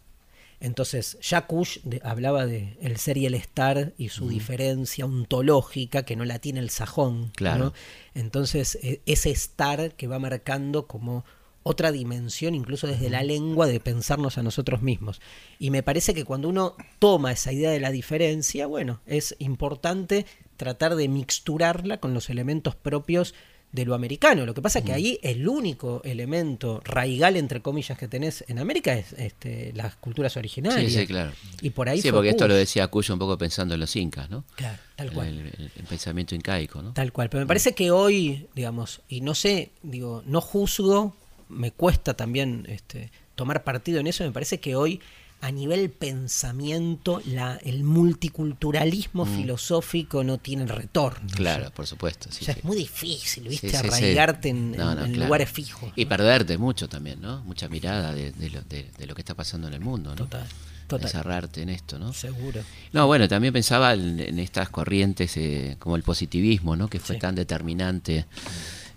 Entonces, Jacques de- hablaba de el ser y el estar y su diferencia ontológica que no la tiene el sajón. Claro. ¿no? Entonces, e- ese estar que va marcando como otra dimensión, incluso desde la lengua, de pensarnos a nosotros mismos. Y me parece que cuando uno toma esa idea de la diferencia, bueno, es importante tratar de mixturarla con los elementos propios de lo americano. Lo que pasa es que ahí el único elemento raigal, entre comillas, que tenés en América es este, las culturas originarias. Sí, sí, claro. Y por ahí sí, porque esto lo decía Cuyo un poco pensando en los incas, ¿no? Claro, tal cual. El, el- el pensamiento incaico, ¿no? Tal cual. Pero me parece que hoy, digamos, y no sé, digo, no juzgo, me cuesta también este, tomar partido en eso, me parece que hoy a nivel pensamiento la, el multiculturalismo filosófico no tiene retorno. Mm. Claro, por supuesto. Sí, ya sí. es muy difícil, ¿viste? Sí. Arraigarte en, No, en- no, en claro. lugares fijos. Y perderte mucho también, ¿no? Mucha mirada de, de lo, de- de lo que está pasando en el mundo, ¿no? Total. Total. cerrarte en esto, ¿no? Seguro. No, bueno, también pensaba en, en estas corrientes eh, como el positivismo, ¿no? Que fue tan determinante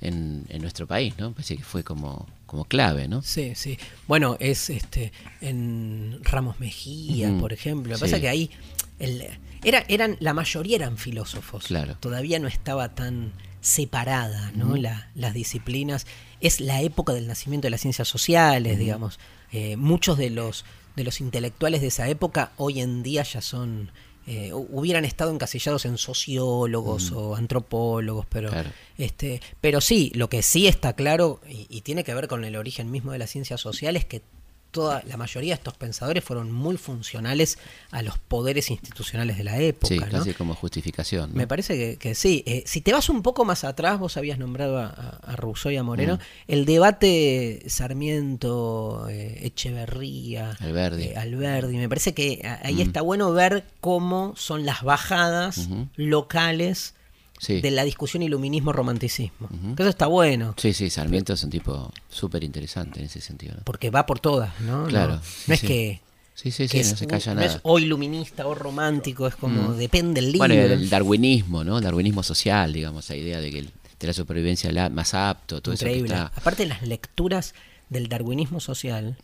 en, en nuestro país, ¿no? Parece que fue como, como clave, ¿no? Sí, sí. Bueno, es este en Ramos Mejía, por ejemplo. Lo que sí. pasa es que ahí el, era, eran, la mayoría eran filósofos. Claro. Todavía no estaba tan separada, ¿no? La- las disciplinas. Es la época del nacimiento de las ciencias sociales, digamos. Eh, muchos de los de los intelectuales de esa época hoy en día ya son eh, hu- hubieran estado encasillados en sociólogos o antropólogos, pero Claro. este, pero sí, lo que sí está claro y, y tiene que ver con el origen mismo de las ciencias sociales que toda la mayoría de estos pensadores fueron muy funcionales a los poderes institucionales de la época. Sí, ¿no? casi como justificación. ¿no? Me parece que, que sí. Eh, si te vas un poco más atrás, vos habías nombrado a, a- Rousseau y a Moreno, Mm. el debate Sarmiento, eh, Echeverría, Alberdi. eh, Alberdi, me parece que ahí Mm. está bueno ver cómo son las bajadas locales Sí. de la discusión iluminismo-romanticismo. Que eso está bueno, Sí, sí, Sarmiento es un tipo súper interesante en ese sentido. ¿no? porque va por todas, ¿no? Claro, No, sí, no es sí. que... Sí, sí, sí, no es se calla no nada. es o iluminista o romántico, es como depende el libro. Bueno, el darwinismo, ¿no? El darwinismo social, digamos, la idea de que el- de la supervivencia la- más apto, todo Increíble. eso está. Aparte las lecturas del darwinismo social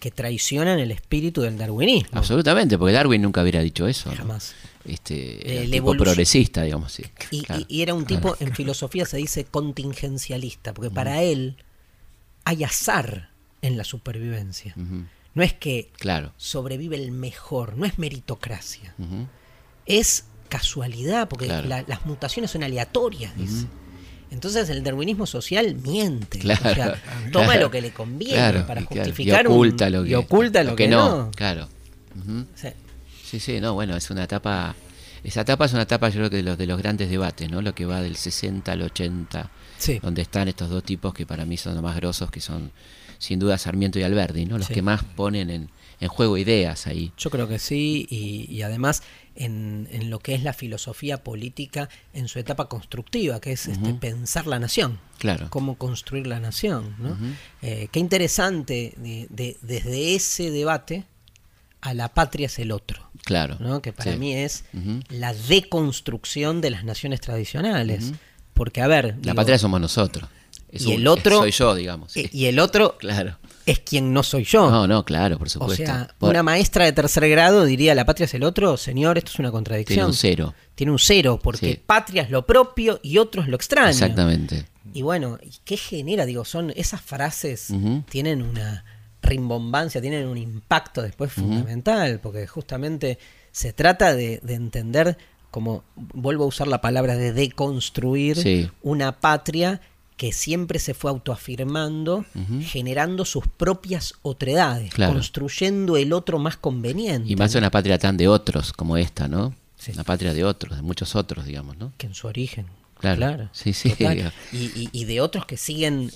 que traicionan el espíritu del darwinismo. Absolutamente, porque Darwin nunca hubiera dicho eso. ¿no? Jamás. Este, Eh, era la tipo progresista, digamos, sí. Y, Claro. y- era un tipo, en filosofía se dice contingencialista, porque para él hay azar en la supervivencia. No es que Claro. sobrevive el mejor, no es meritocracia, es casualidad, porque la- las mutaciones son aleatorias, dice. Entonces el darwinismo social miente, Claro, o sea, toma claro. lo que le conviene Claro, para justificar y un- oculta lo que, y oculta lo que, no. Claro. Sí, sí, no, bueno, es una etapa. Esa etapa es una etapa, yo creo que de los, de los grandes debates, ¿no? Lo que va del 60 al 80, Sí. donde están estos dos tipos que para mí son los más grosos, que son sin duda Sarmiento y Alberdi, ¿no? Los Sí. que más ponen en, en juego ideas ahí. Yo creo que sí, y, y además en, en lo que es la filosofía política en su etapa constructiva, que es este, pensar la nación, Claro. cómo construir la nación. ¿no? Eh, qué interesante de- de- desde ese debate a la patria es el otro. Claro. ¿no? que para Sí. mí es la deconstrucción de las naciones tradicionales. Porque, a ver, La digo, patria somos nosotros. Es Y un- el otro- Soy yo, digamos. sí. y el otro Claro. Es quien no soy yo. No, no, claro, por o supuesto. sea, Por- una maestra de tercer grado diría la patria es el otro, señor, esto es una contradicción. Tiene un cero. Tiene un cero, porque Sí. patria es lo propio y otro es lo extraño. Exactamente. Y bueno, ¿y ¿qué genera? Digo, son esas frases tienen una rimbombancia, tienen un impacto después fundamental, porque justamente se trata de, de entender, como vuelvo a usar la palabra de deconstruir Sí. una patria que siempre se fue autoafirmando, generando sus propias otredades, Claro. construyendo el otro más conveniente. Y más una patria tan de otros como esta, ¿no? Sí. Una patria de otros, de muchos otros, digamos, ¿no? que en su origen. Claro. Sí, sí. Y, y- y de otros que siguen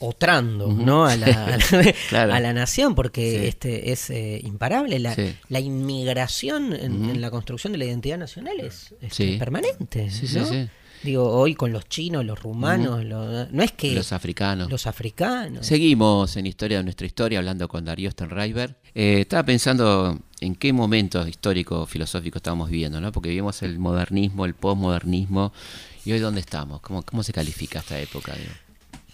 otrando ¿no? a, la, a la- Claro. a la nación, porque Sí. este es eh, imparable. La, Sí. la inmigración en, en la construcción de la identidad nacional es este, permanente. Sí, sí, ¿no? sí. Digo, hoy con los chinos, los rumanos, los- no es que Los africanos. los africanos. Seguimos en Historia de nuestra historia hablando con Darío Stenreiber. Eh, estaba pensando en qué momento histórico, filosófico estábamos viviendo, ¿no? Porque vivimos el modernismo, el posmodernismo, y hoy dónde estamos, ¿cómo, cómo se califica esta época? digo?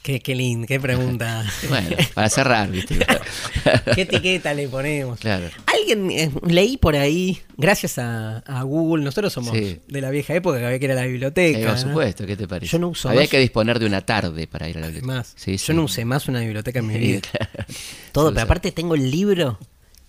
Qué, qué lindo, qué pregunta. Bueno, para cerrar, ¿viste? ¿Qué etiqueta le ponemos? Claro. Alguien eh, leí por ahí, gracias a, a Google, nosotros somos Sí. de la vieja época que había que ir a la biblioteca. Eh, por supuesto, ¿qué te parece? Yo no uso Había más- que disponer de una tarde para ir a la biblioteca. Más. Sí, Yo sí. no usé más una biblioteca en mi vida. claro. Todo, pero aparte tengo el libro.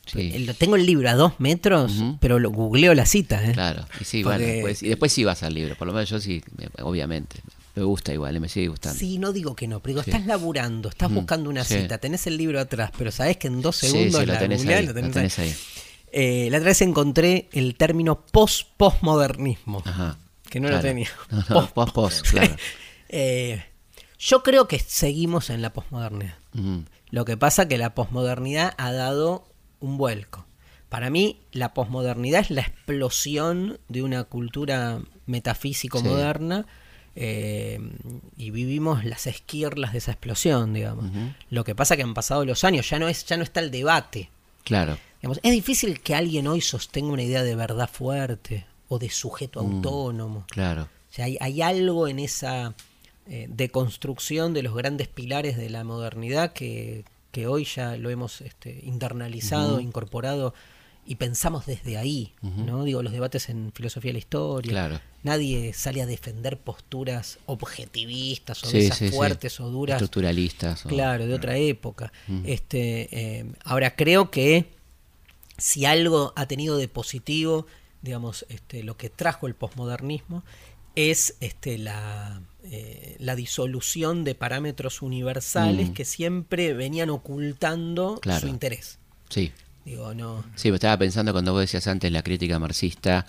Sí. Tengo el libro a dos metros, pero lo googleo la cita. ¿eh? Claro, y sí, Porque- bueno, pues, y después sí vas al libro, por lo menos yo sí, me- obviamente, me gusta igual, me sigue gustando. Sí, no digo que no, pero digo, Sí. estás laburando, estás Mm, buscando una sí. cita, tenés el libro atrás, pero sabés que en dos segundos sí, la tenés ahí, lo lo tenés ahí. ahí. Eh, la otra vez encontré el término post-postmodernismo, Ajá. que no claro. lo tenía. No, no, Post- post, post, claro. Eh, yo creo que seguimos en la posmodernidad. Ujú. Lo que pasa que la posmodernidad ha dado un vuelco. Para mí, la posmodernidad es la explosión de una cultura metafísico moderna eh, y vivimos las esquirlas de esa explosión, digamos. Lo que pasa que han pasado los años, ya no es, ya no está el debate. Claro. es difícil que alguien hoy sostenga una idea de verdad fuerte o de sujeto Mm, autónomo. Claro. O sea, hay, hay algo en esa eh, deconstrucción de los grandes pilares de la modernidad que, que hoy ya lo hemos este, internalizado, incorporado y pensamos desde ahí, ¿no? Digo, los debates en filosofía de la historia. Claro. Nadie sale a defender posturas objetivistas o Sí, esas sí, sí. fuertes o duras. Estructuralistas. o- Claro, de otra época. Este, eh, ahora creo que si algo ha tenido de positivo, digamos, este, lo que trajo el posmodernismo es este, la, eh, la disolución de parámetros universales que siempre venían ocultando Claro. su interés. Sí. Digo, no. Sí, me estaba pensando cuando vos decías antes la crítica marxista,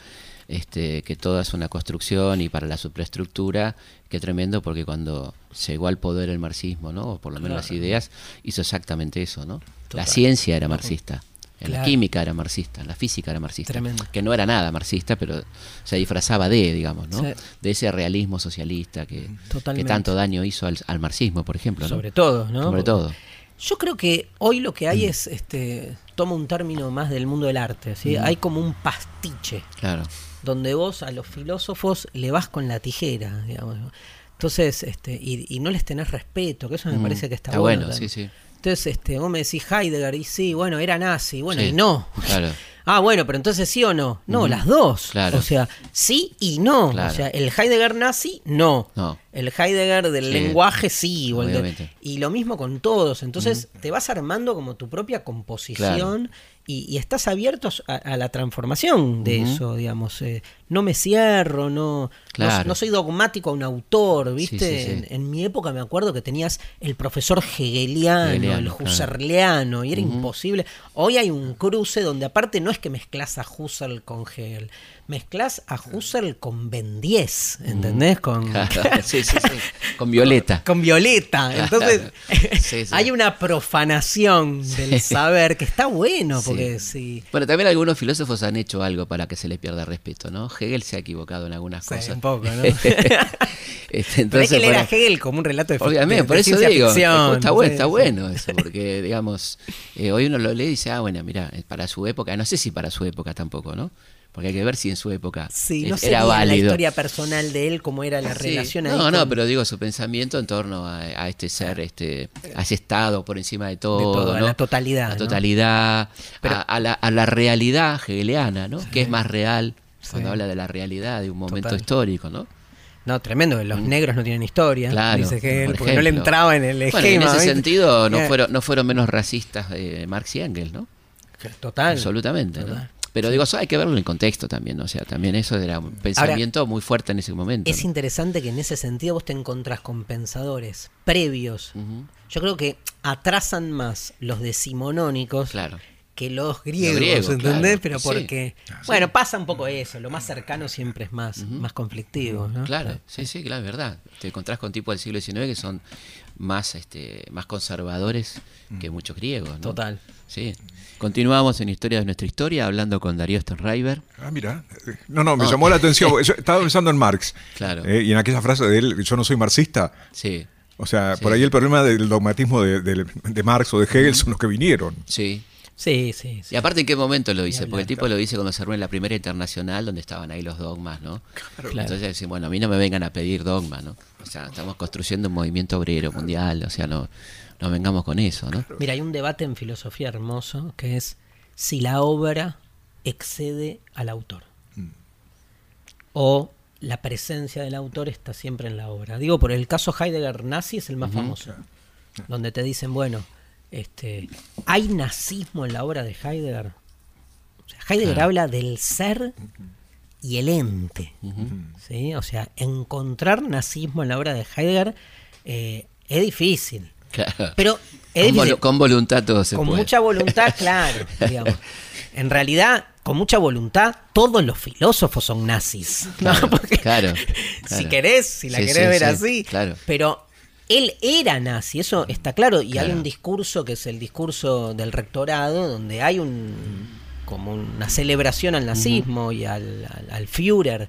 este, que todo es una construcción y para la superestructura, qué tremendo porque cuando llegó al poder el marxismo, ¿no? O por lo menos las ideas, hizo exactamente eso, ¿no? La ciencia era marxista. La química era marxista, la física era marxista, Tremendo. que no era nada marxista, pero se disfrazaba de, digamos, ¿no? Sí. De ese realismo socialista que, tanto daño hizo al, al marxismo, por ejemplo, ¿no? Sobre todo, ¿no? Sobre todo. Yo creo que hoy lo que hay es, este, toma un término más del mundo del arte, ¿sí? Hay como un pastiche, Claro. donde vos a los filósofos le vas con la tijera, digamos. Entonces, este, y, y no les tenés respeto, que eso me Mm, parece que está, está bueno. sí, sí. Entonces, este, vos me decís Heidegger, y sí, bueno, era nazi, bueno, Sí, y no. claro. Ah, bueno, pero entonces sí o no. No, las dos. Claro. O sea, sí y no. Claro. O sea, el Heidegger nazi, no. No. El Heidegger del Sí. lenguaje, sí. o el de- Obviamente. y lo mismo con todos. Entonces, te vas armando como tu propia composición y, y estás abierto a, a la transformación de eso, digamos. eh, no me cierro, no, Claro. no, soy dogmático a un autor, ¿viste? Sí, sí, sí. En, en mi época me acuerdo que tenías el profesor hegeliano, el Hegeliano, claro. husserliano, y era imposible. Hoy hay un cruce donde aparte no es que mezclas a Husserl con Hegel, mezclas a Husserl con Ben 10, ¿entendés? Con, Claro, sí, sí, sí. Con Violeta. con Violeta. Claro. Entonces, hay una profanación del saber que está bueno, porque sí. Bueno, también algunos filósofos han hecho algo para que se les pierda respeto, ¿no? Hegel se ha equivocado en algunas Sí, cosas. un poco, ¿no? Este, Pero es que leer a Hegel como un relato de obviamente, de- por eso digo, ficción, está, bueno, sí, está sí. bueno eso, porque, digamos, eh, hoy uno lo lee y dice, ah, bueno, mira, para su época, no sé si para su época tampoco, ¿no? Porque hay que ver si en su época Sí, eh, no era bien la válido. historia personal de él, cómo era la Sí. relación ahí No, no, con- pero digo su pensamiento en torno a, a este ser, este, a ese estado por encima de todo, todo, a ¿no? la totalidad, La ¿no? totalidad, Pero- a, a la, a la realidad hegeliana, ¿no? Que es más real cuando Sí. habla de la realidad de un momento Total. histórico, ¿no? No, tremendo, los negros no tienen historia. Claro, dice Hegel, por porque no le entraba en el esquema. Bueno, en ese ¿viste? sentido no Eh, fueron, no fueron menos racistas eh, Marx y Engels, ¿no? Total. Absolutamente, ¿no? Pero digo, eso hay que verlo en el contexto también, o sea, también eso era un pensamiento muy fuerte en ese momento. Es ¿no? interesante que en ese sentido vos te encontrás con pensadores previos. Yo creo que atrasan más los decimonónicos Claro. Que los griegos, griegos, ¿entendés? claro. Pero Sí. porque, bueno, pasa un poco eso, lo más cercano siempre es más, más conflictivo, ¿no? Claro, sí, sí, claro, es verdad. Te encontrás con tipos del siglo XIX que son más, este, más conservadores que muchos griegos, ¿no? Total. Sí. Continuamos en Historia de nuestra historia hablando con Darío Sternreiber. Ah, mira. No, no, me llamó la atención. porque yo estaba pensando en Marx. Claro. Eh, y en aquella frase de él, yo no soy marxista. Sí, O sea, Sí. por ahí el problema del dogmatismo de, de- de Marx o de Hegel son los que vinieron. sí. Sí, sí, sí. Y aparte, ¿en qué momento lo dice? Porque el tipo lo dice cuando se en la primera internacional, donde estaban ahí los dogmas, ¿no? Claro. Entonces decir, bueno, a mí no me vengan a pedir dogmas, ¿no? O sea, estamos construyendo un movimiento obrero mundial, o sea, no, no vengamos con eso, ¿no? Mira, hay un debate en filosofía hermoso que es si la obra excede al autor. O la presencia del autor está siempre en la obra. Digo, por el caso Heidegger nazi es el más famoso. Donde te dicen, bueno, este, ¿hay nazismo en la obra de Heidegger? O sea, Heidegger habla del ser y el ente. ¿sí? O sea, encontrar nazismo en la obra de Heidegger eh, es difícil. Claro. Pero es con, difícil. con voluntad todo se con puede. mucha voluntad, claro. digamos. En realidad, con mucha voluntad, todos los filósofos son nazis. ¿no? Claro, Si querés, si la Sí, querés sí, ver sí, así. claro. Pero él era nazi, eso está claro. Y hay un discurso que es el discurso del rectorado, donde hay un como una celebración al nazismo y al, al, al Führer.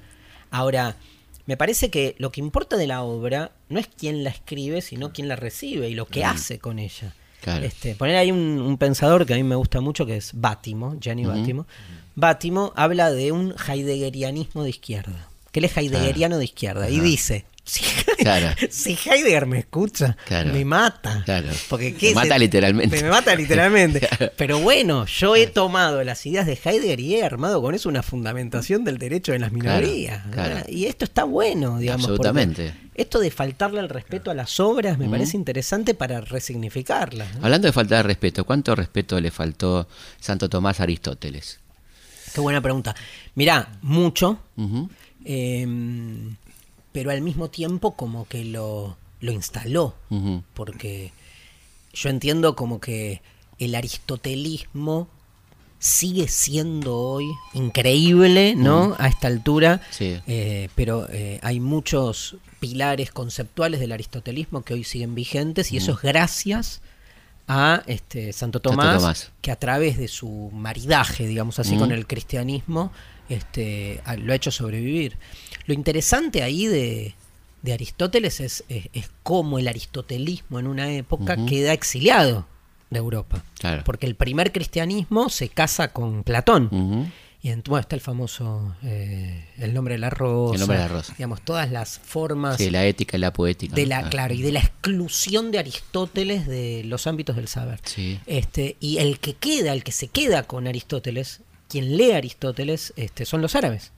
Ahora, me parece que lo que importa de la obra no es quién la escribe, sino quién la recibe y lo que hace con ella. Este, poner ahí un, pensador que a mí me gusta mucho, que es Bátimo, Gianni Bátimo. Bátimo habla de un heideggerianismo de izquierda, que él es heideggeriano de izquierda, y dice, si, si, Heidegger me escucha, me mata. Porque, me mata literalmente. Me, mata literalmente. Pero bueno, yo he tomado las ideas de Heidegger y he armado con eso una fundamentación del derecho de las minorías. Y esto está bueno, digamos. Absolutamente. Esto de faltarle el respeto a las obras me parece interesante para resignificarlas. Hablando de falta de respeto, ¿cuánto respeto le faltó Santo Tomás a Aristóteles? Qué buena pregunta. Mirá, mucho pero al mismo tiempo como que lo, lo instaló, porque yo entiendo como que el aristotelismo sigue siendo hoy increíble, ¿no? A esta altura, eh, pero eh, hay muchos pilares conceptuales del aristotelismo que hoy siguen vigentes y eso es gracias a este Santo Tomás, que a través de su maridaje, digamos así, con el cristianismo, este, lo ha hecho sobrevivir. Lo interesante ahí de, Aristóteles es, es, cómo el aristotelismo en una época queda exiliado de Europa. Porque el primer cristianismo se casa con Platón. Y en, bueno, está el famoso eh, El nombre de la rosa. El nombre de la rosa. Digamos, todas las formas. Sí, la ética y la poética. De la, ah. Claro, y de la exclusión de Aristóteles de los ámbitos del saber. Este, y el que queda, el que se queda con Aristóteles, quien lee Aristóteles, este, son los árabes.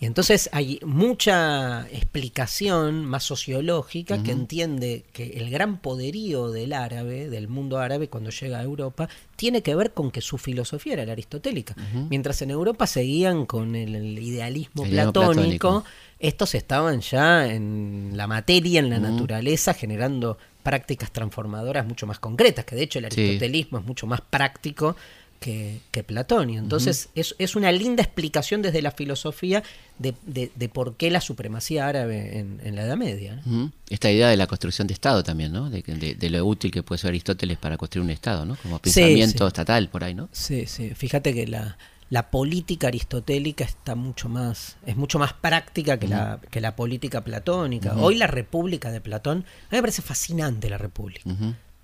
Y entonces hay mucha explicación más sociológica que entiende que el gran poderío del árabe, del mundo árabe, cuando llega a Europa, tiene que ver con que su filosofía era la aristotélica. Mientras en Europa seguían con el, idealismo platónico, estos estaban ya en la materia, en la naturaleza, generando prácticas transformadoras mucho más concretas, que de hecho el aristotelismo es mucho más práctico que, que Platón. entonces es, es, una linda explicación desde la filosofía de, de, por qué la supremacía árabe en, la Edad Media. Esta idea de la construcción de Estado también, ¿no? De, lo útil que puede ser Aristóteles para construir un Estado, ¿no? Como pensamiento estatal por ahí, ¿no? Sí, sí. Fíjate que la, la política aristotélica está mucho más, es mucho más práctica que, la, que la política platónica. Hoy la República de Platón, a mí me parece fascinante la República.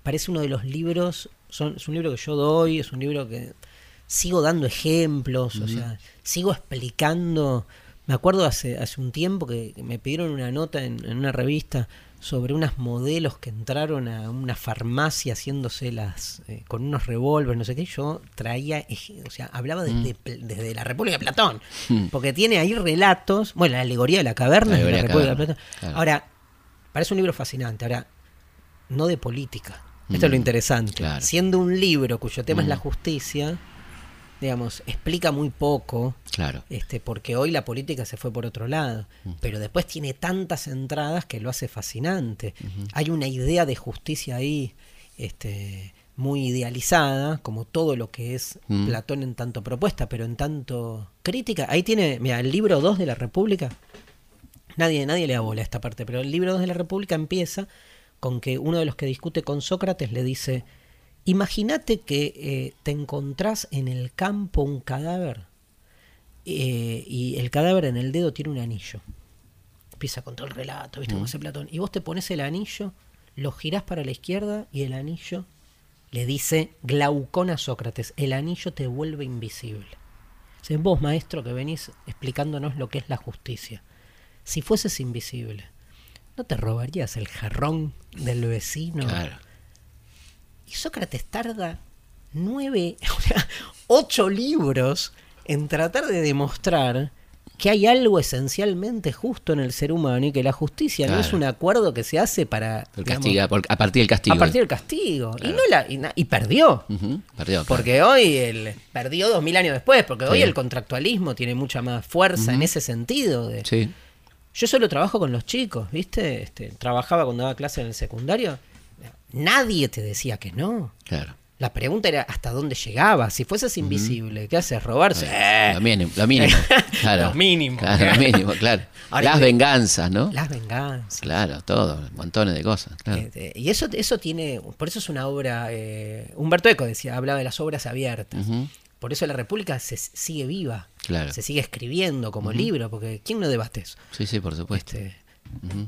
Parece uno de los libros es un libro que yo doy, es un libro que sigo dando ejemplos, o sea, sigo explicando. Me acuerdo hace, hace un tiempo que, me pidieron una nota en, una revista sobre unos modelos que entraron a una farmacia haciéndose las eh, con unos revólveres, no sé qué, yo traía, o sea, hablaba desde, desde la República de Platón, porque tiene ahí relatos, bueno, la alegoría de la caverna de la República de Platón. Ahora, parece un libro fascinante, ahora, no de política, esto es lo mm, interesante. Siendo un libro cuyo tema es la mm. justicia, digamos, explica muy poco. Claro. Este, porque hoy la política se fue por otro lado. Mm. Pero después tiene tantas entradas que lo hace fascinante. Hay una idea de justicia ahí. Este, muy idealizada, como todo lo que es Platón en tanto propuesta, pero en tanto crítica. Ahí tiene, mira, el libro 2 de la República, nadie, nadie le abola esta parte, pero el libro 2 de la República empieza con que uno de los que discute con Sócrates le dice, imagínate que eh, te encontrás en el campo un cadáver eh, y el cadáver en el dedo tiene un anillo. Empieza con todo el relato, ¿viste cómo hace Platón? Y vos te pones el anillo, lo girás para la izquierda y el anillo le dice Glaucón a Sócrates, el anillo te vuelve invisible. Es vos, maestro, que venís explicándonos lo que es la justicia. Si fueses invisible, ¿no te robarías el jarrón del vecino? Claro. Y Sócrates tarda nueve, o sea, ocho libros en tratar de demostrar que hay algo esencialmente justo en el ser humano y que la justicia no es un acuerdo que se hace para... a partir del castigo. A partir del castigo. Y, no la, y, perdió. perdió. Porque hoy el, perdió dos mil años después, porque hoy el contractualismo tiene mucha más fuerza en ese sentido. De, sí. Yo solo trabajo con los chicos, ¿viste? Este, trabajaba cuando daba clase en el secundario. Nadie te decía que no. Claro. La pregunta era hasta dónde llegaba. Si fueses invisible, ¿qué haces? ¿Robarse? Eh, lo mínimo. Lo mínimo. Claro. lo mínimo. Claro, lo mínimo, claro. las venganzas, ¿no? Las venganzas. Claro, todo, montones de cosas. Este, y eso, eso tiene, por eso es una obra, eh, Humberto Eco decía, hablaba de las obras abiertas. Por eso la República se sigue viva. Se sigue escribiendo como libro, porque ¿quién no debate eso? Sí, sí, por supuesto. Este,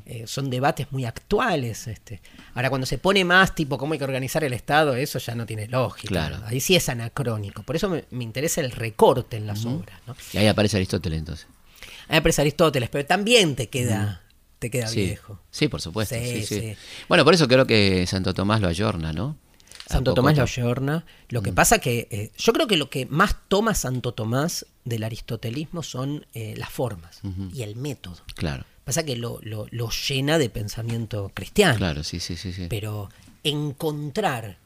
Eh, son debates muy actuales. Este. Ahora, cuando se pone más tipo cómo hay que organizar el Estado, eso ya no tiene lógica. Ahí sí es anacrónico. Por eso me, interesa el recorte en las obras. Y ahí aparece Aristóteles entonces. Ahí aparece Aristóteles, pero también te queda, te queda viejo. Sí, por supuesto. Bueno, por eso creo que Santo Tomás lo ayorna, ¿no? Santo Tomás lo ayorna. Lo que mm. pasa que eh, yo creo que lo que más toma Santo Tomás del aristotelismo son eh, las formas y el método. Claro. Pasa que lo, lo, llena de pensamiento cristiano. Claro, sí, sí, sí, sí. Pero encontrar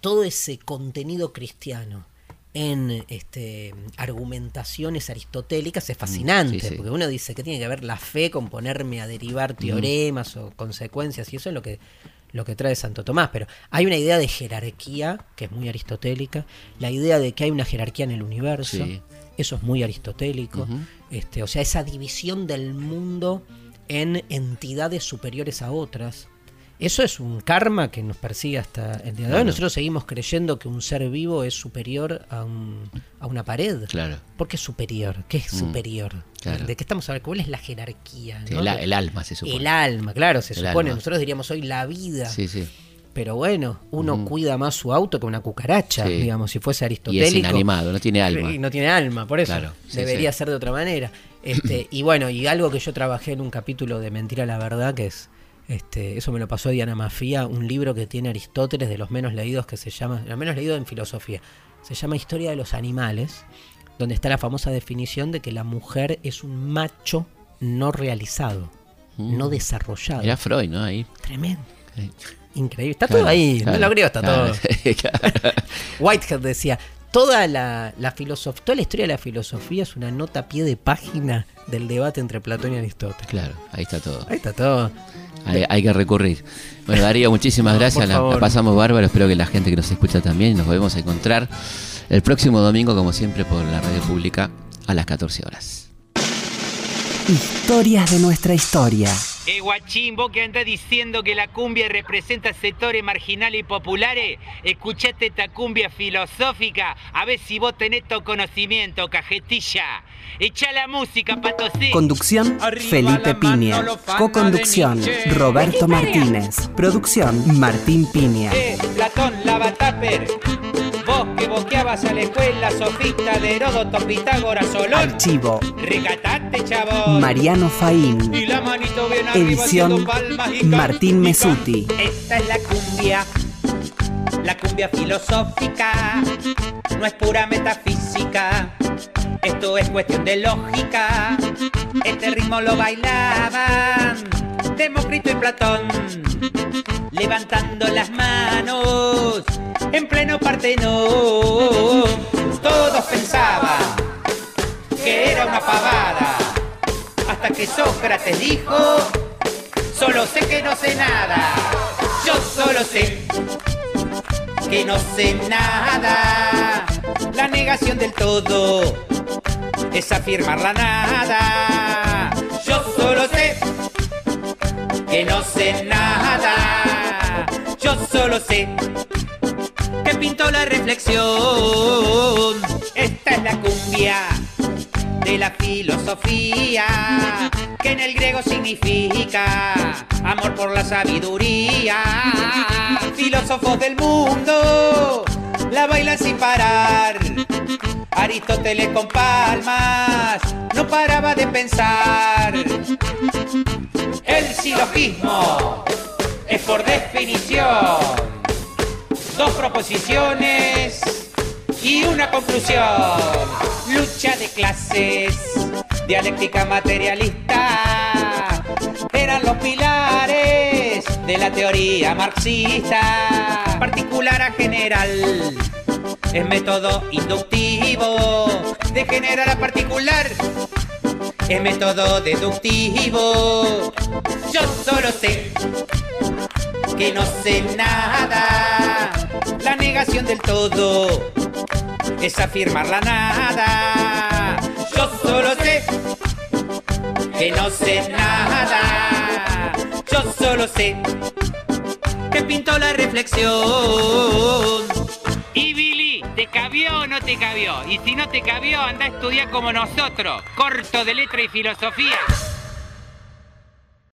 todo ese contenido cristiano en este, argumentaciones aristotélicas es mm, fascinante, porque uno dice que tiene que ver la fe con ponerme a derivar teoremas o consecuencias, y eso es lo que lo que trae Santo Tomás, pero hay una idea de jerarquía que es muy aristotélica, la idea de que hay una jerarquía en el universo, eso es muy aristotélico, este, o sea, esa división del mundo en entidades superiores a otras, eso es un karma que nos persigue hasta el día de hoy. Nosotros seguimos creyendo que un ser vivo es superior a, a una pared. Claro. ¿Por qué es superior? ¿Qué es mm, superior? ¿De qué estamos hablando? ¿Cuál es la jerarquía? el, alma se supone. El alma, claro, se supone. Nosotros diríamos hoy la vida. Sí, sí. Pero bueno, uno cuida más su auto que una cucaracha, digamos, si fuese aristotélico. Y es inanimado, no tiene alma. Y no tiene alma, por eso. Debería ser de otra manera. Este, y bueno, y algo que yo trabajé en un capítulo de Mentira a la Verdad, que es este, eso me lo pasó Diana Mafía, un libro que tiene Aristóteles de los menos leídos que se llama, los menos leído en filosofía, se llama Historia de los Animales, donde está la famosa definición de que la mujer es un macho no realizado, mm. no desarrollado. Era Freud, ¿no? Ahí. Tremendo. Increíble. Está todo ahí, no lo creo, está todo. Whitehead decía, toda la, la filosofía, toda la historia de la filosofía es una nota a pie de página del debate entre Platón y Aristóteles. Claro, ahí está todo. Ahí está todo. Hay, que recurrir. Bueno, Darío, muchísimas gracias. La, pasamos bárbaro. Espero que la gente que nos escucha también. Nos volvemos a encontrar el próximo domingo, como siempre, por la radio pública a las 14 horas. Historias de nuestra historia. Eh, guachín, vos que andás diciendo que la cumbia representa sectores marginales y populares, escuchate esta cumbia filosófica, a ver si vos tenés tu conocimiento, cajetilla. Echa la música, patosí. Conducción, Felipe Piña. Co-conducción, Roberto Martínez. Producción, Martín Piña. Eh, Platón, lava que boqueabas a la escuela, sofista de Heródoto, Pitágoras, Solón. Archivo. Recatate, chabón. Mariano Faín. Y la manito bien Edición Martín Mesuti. Esta es la cumbia, la cumbia filosófica, no es pura metafísica, esto es cuestión de lógica. Este ritmo lo bailaban Demócrito y Platón, levantando las manos en pleno Partenón. Todos pensaban que era una pavada, hasta que Sócrates dijo Solo sé que no sé nada. Yo solo sé que no sé nada. La negación del todo es afirmar la nada. Yo solo sé que no sé nada. Yo solo sé que pintó la reflexión. Esta es la cumbia de la filosofía, que en el griego significa amor por la sabiduría. Filósofos del mundo la bailan sin parar. Aristóteles con palmas no paraba de pensar. El silogismo es por definición dos proposiciones y una conclusión. Lucha de clases, dialéctica materialista, eran los pilares de la teoría marxista, particular a general. Es método inductivo, de general a particular. Es método deductivo. Yo solo sé que no sé nada. La negación del todo es afirmar la nada. Yo solo sé que no sé nada. Yo solo sé que pinto la reflexión. Y Billy, ¿te cabió o no te cabió? Y si no te cabió, anda a estudiar como nosotros, corto de letra y filosofía.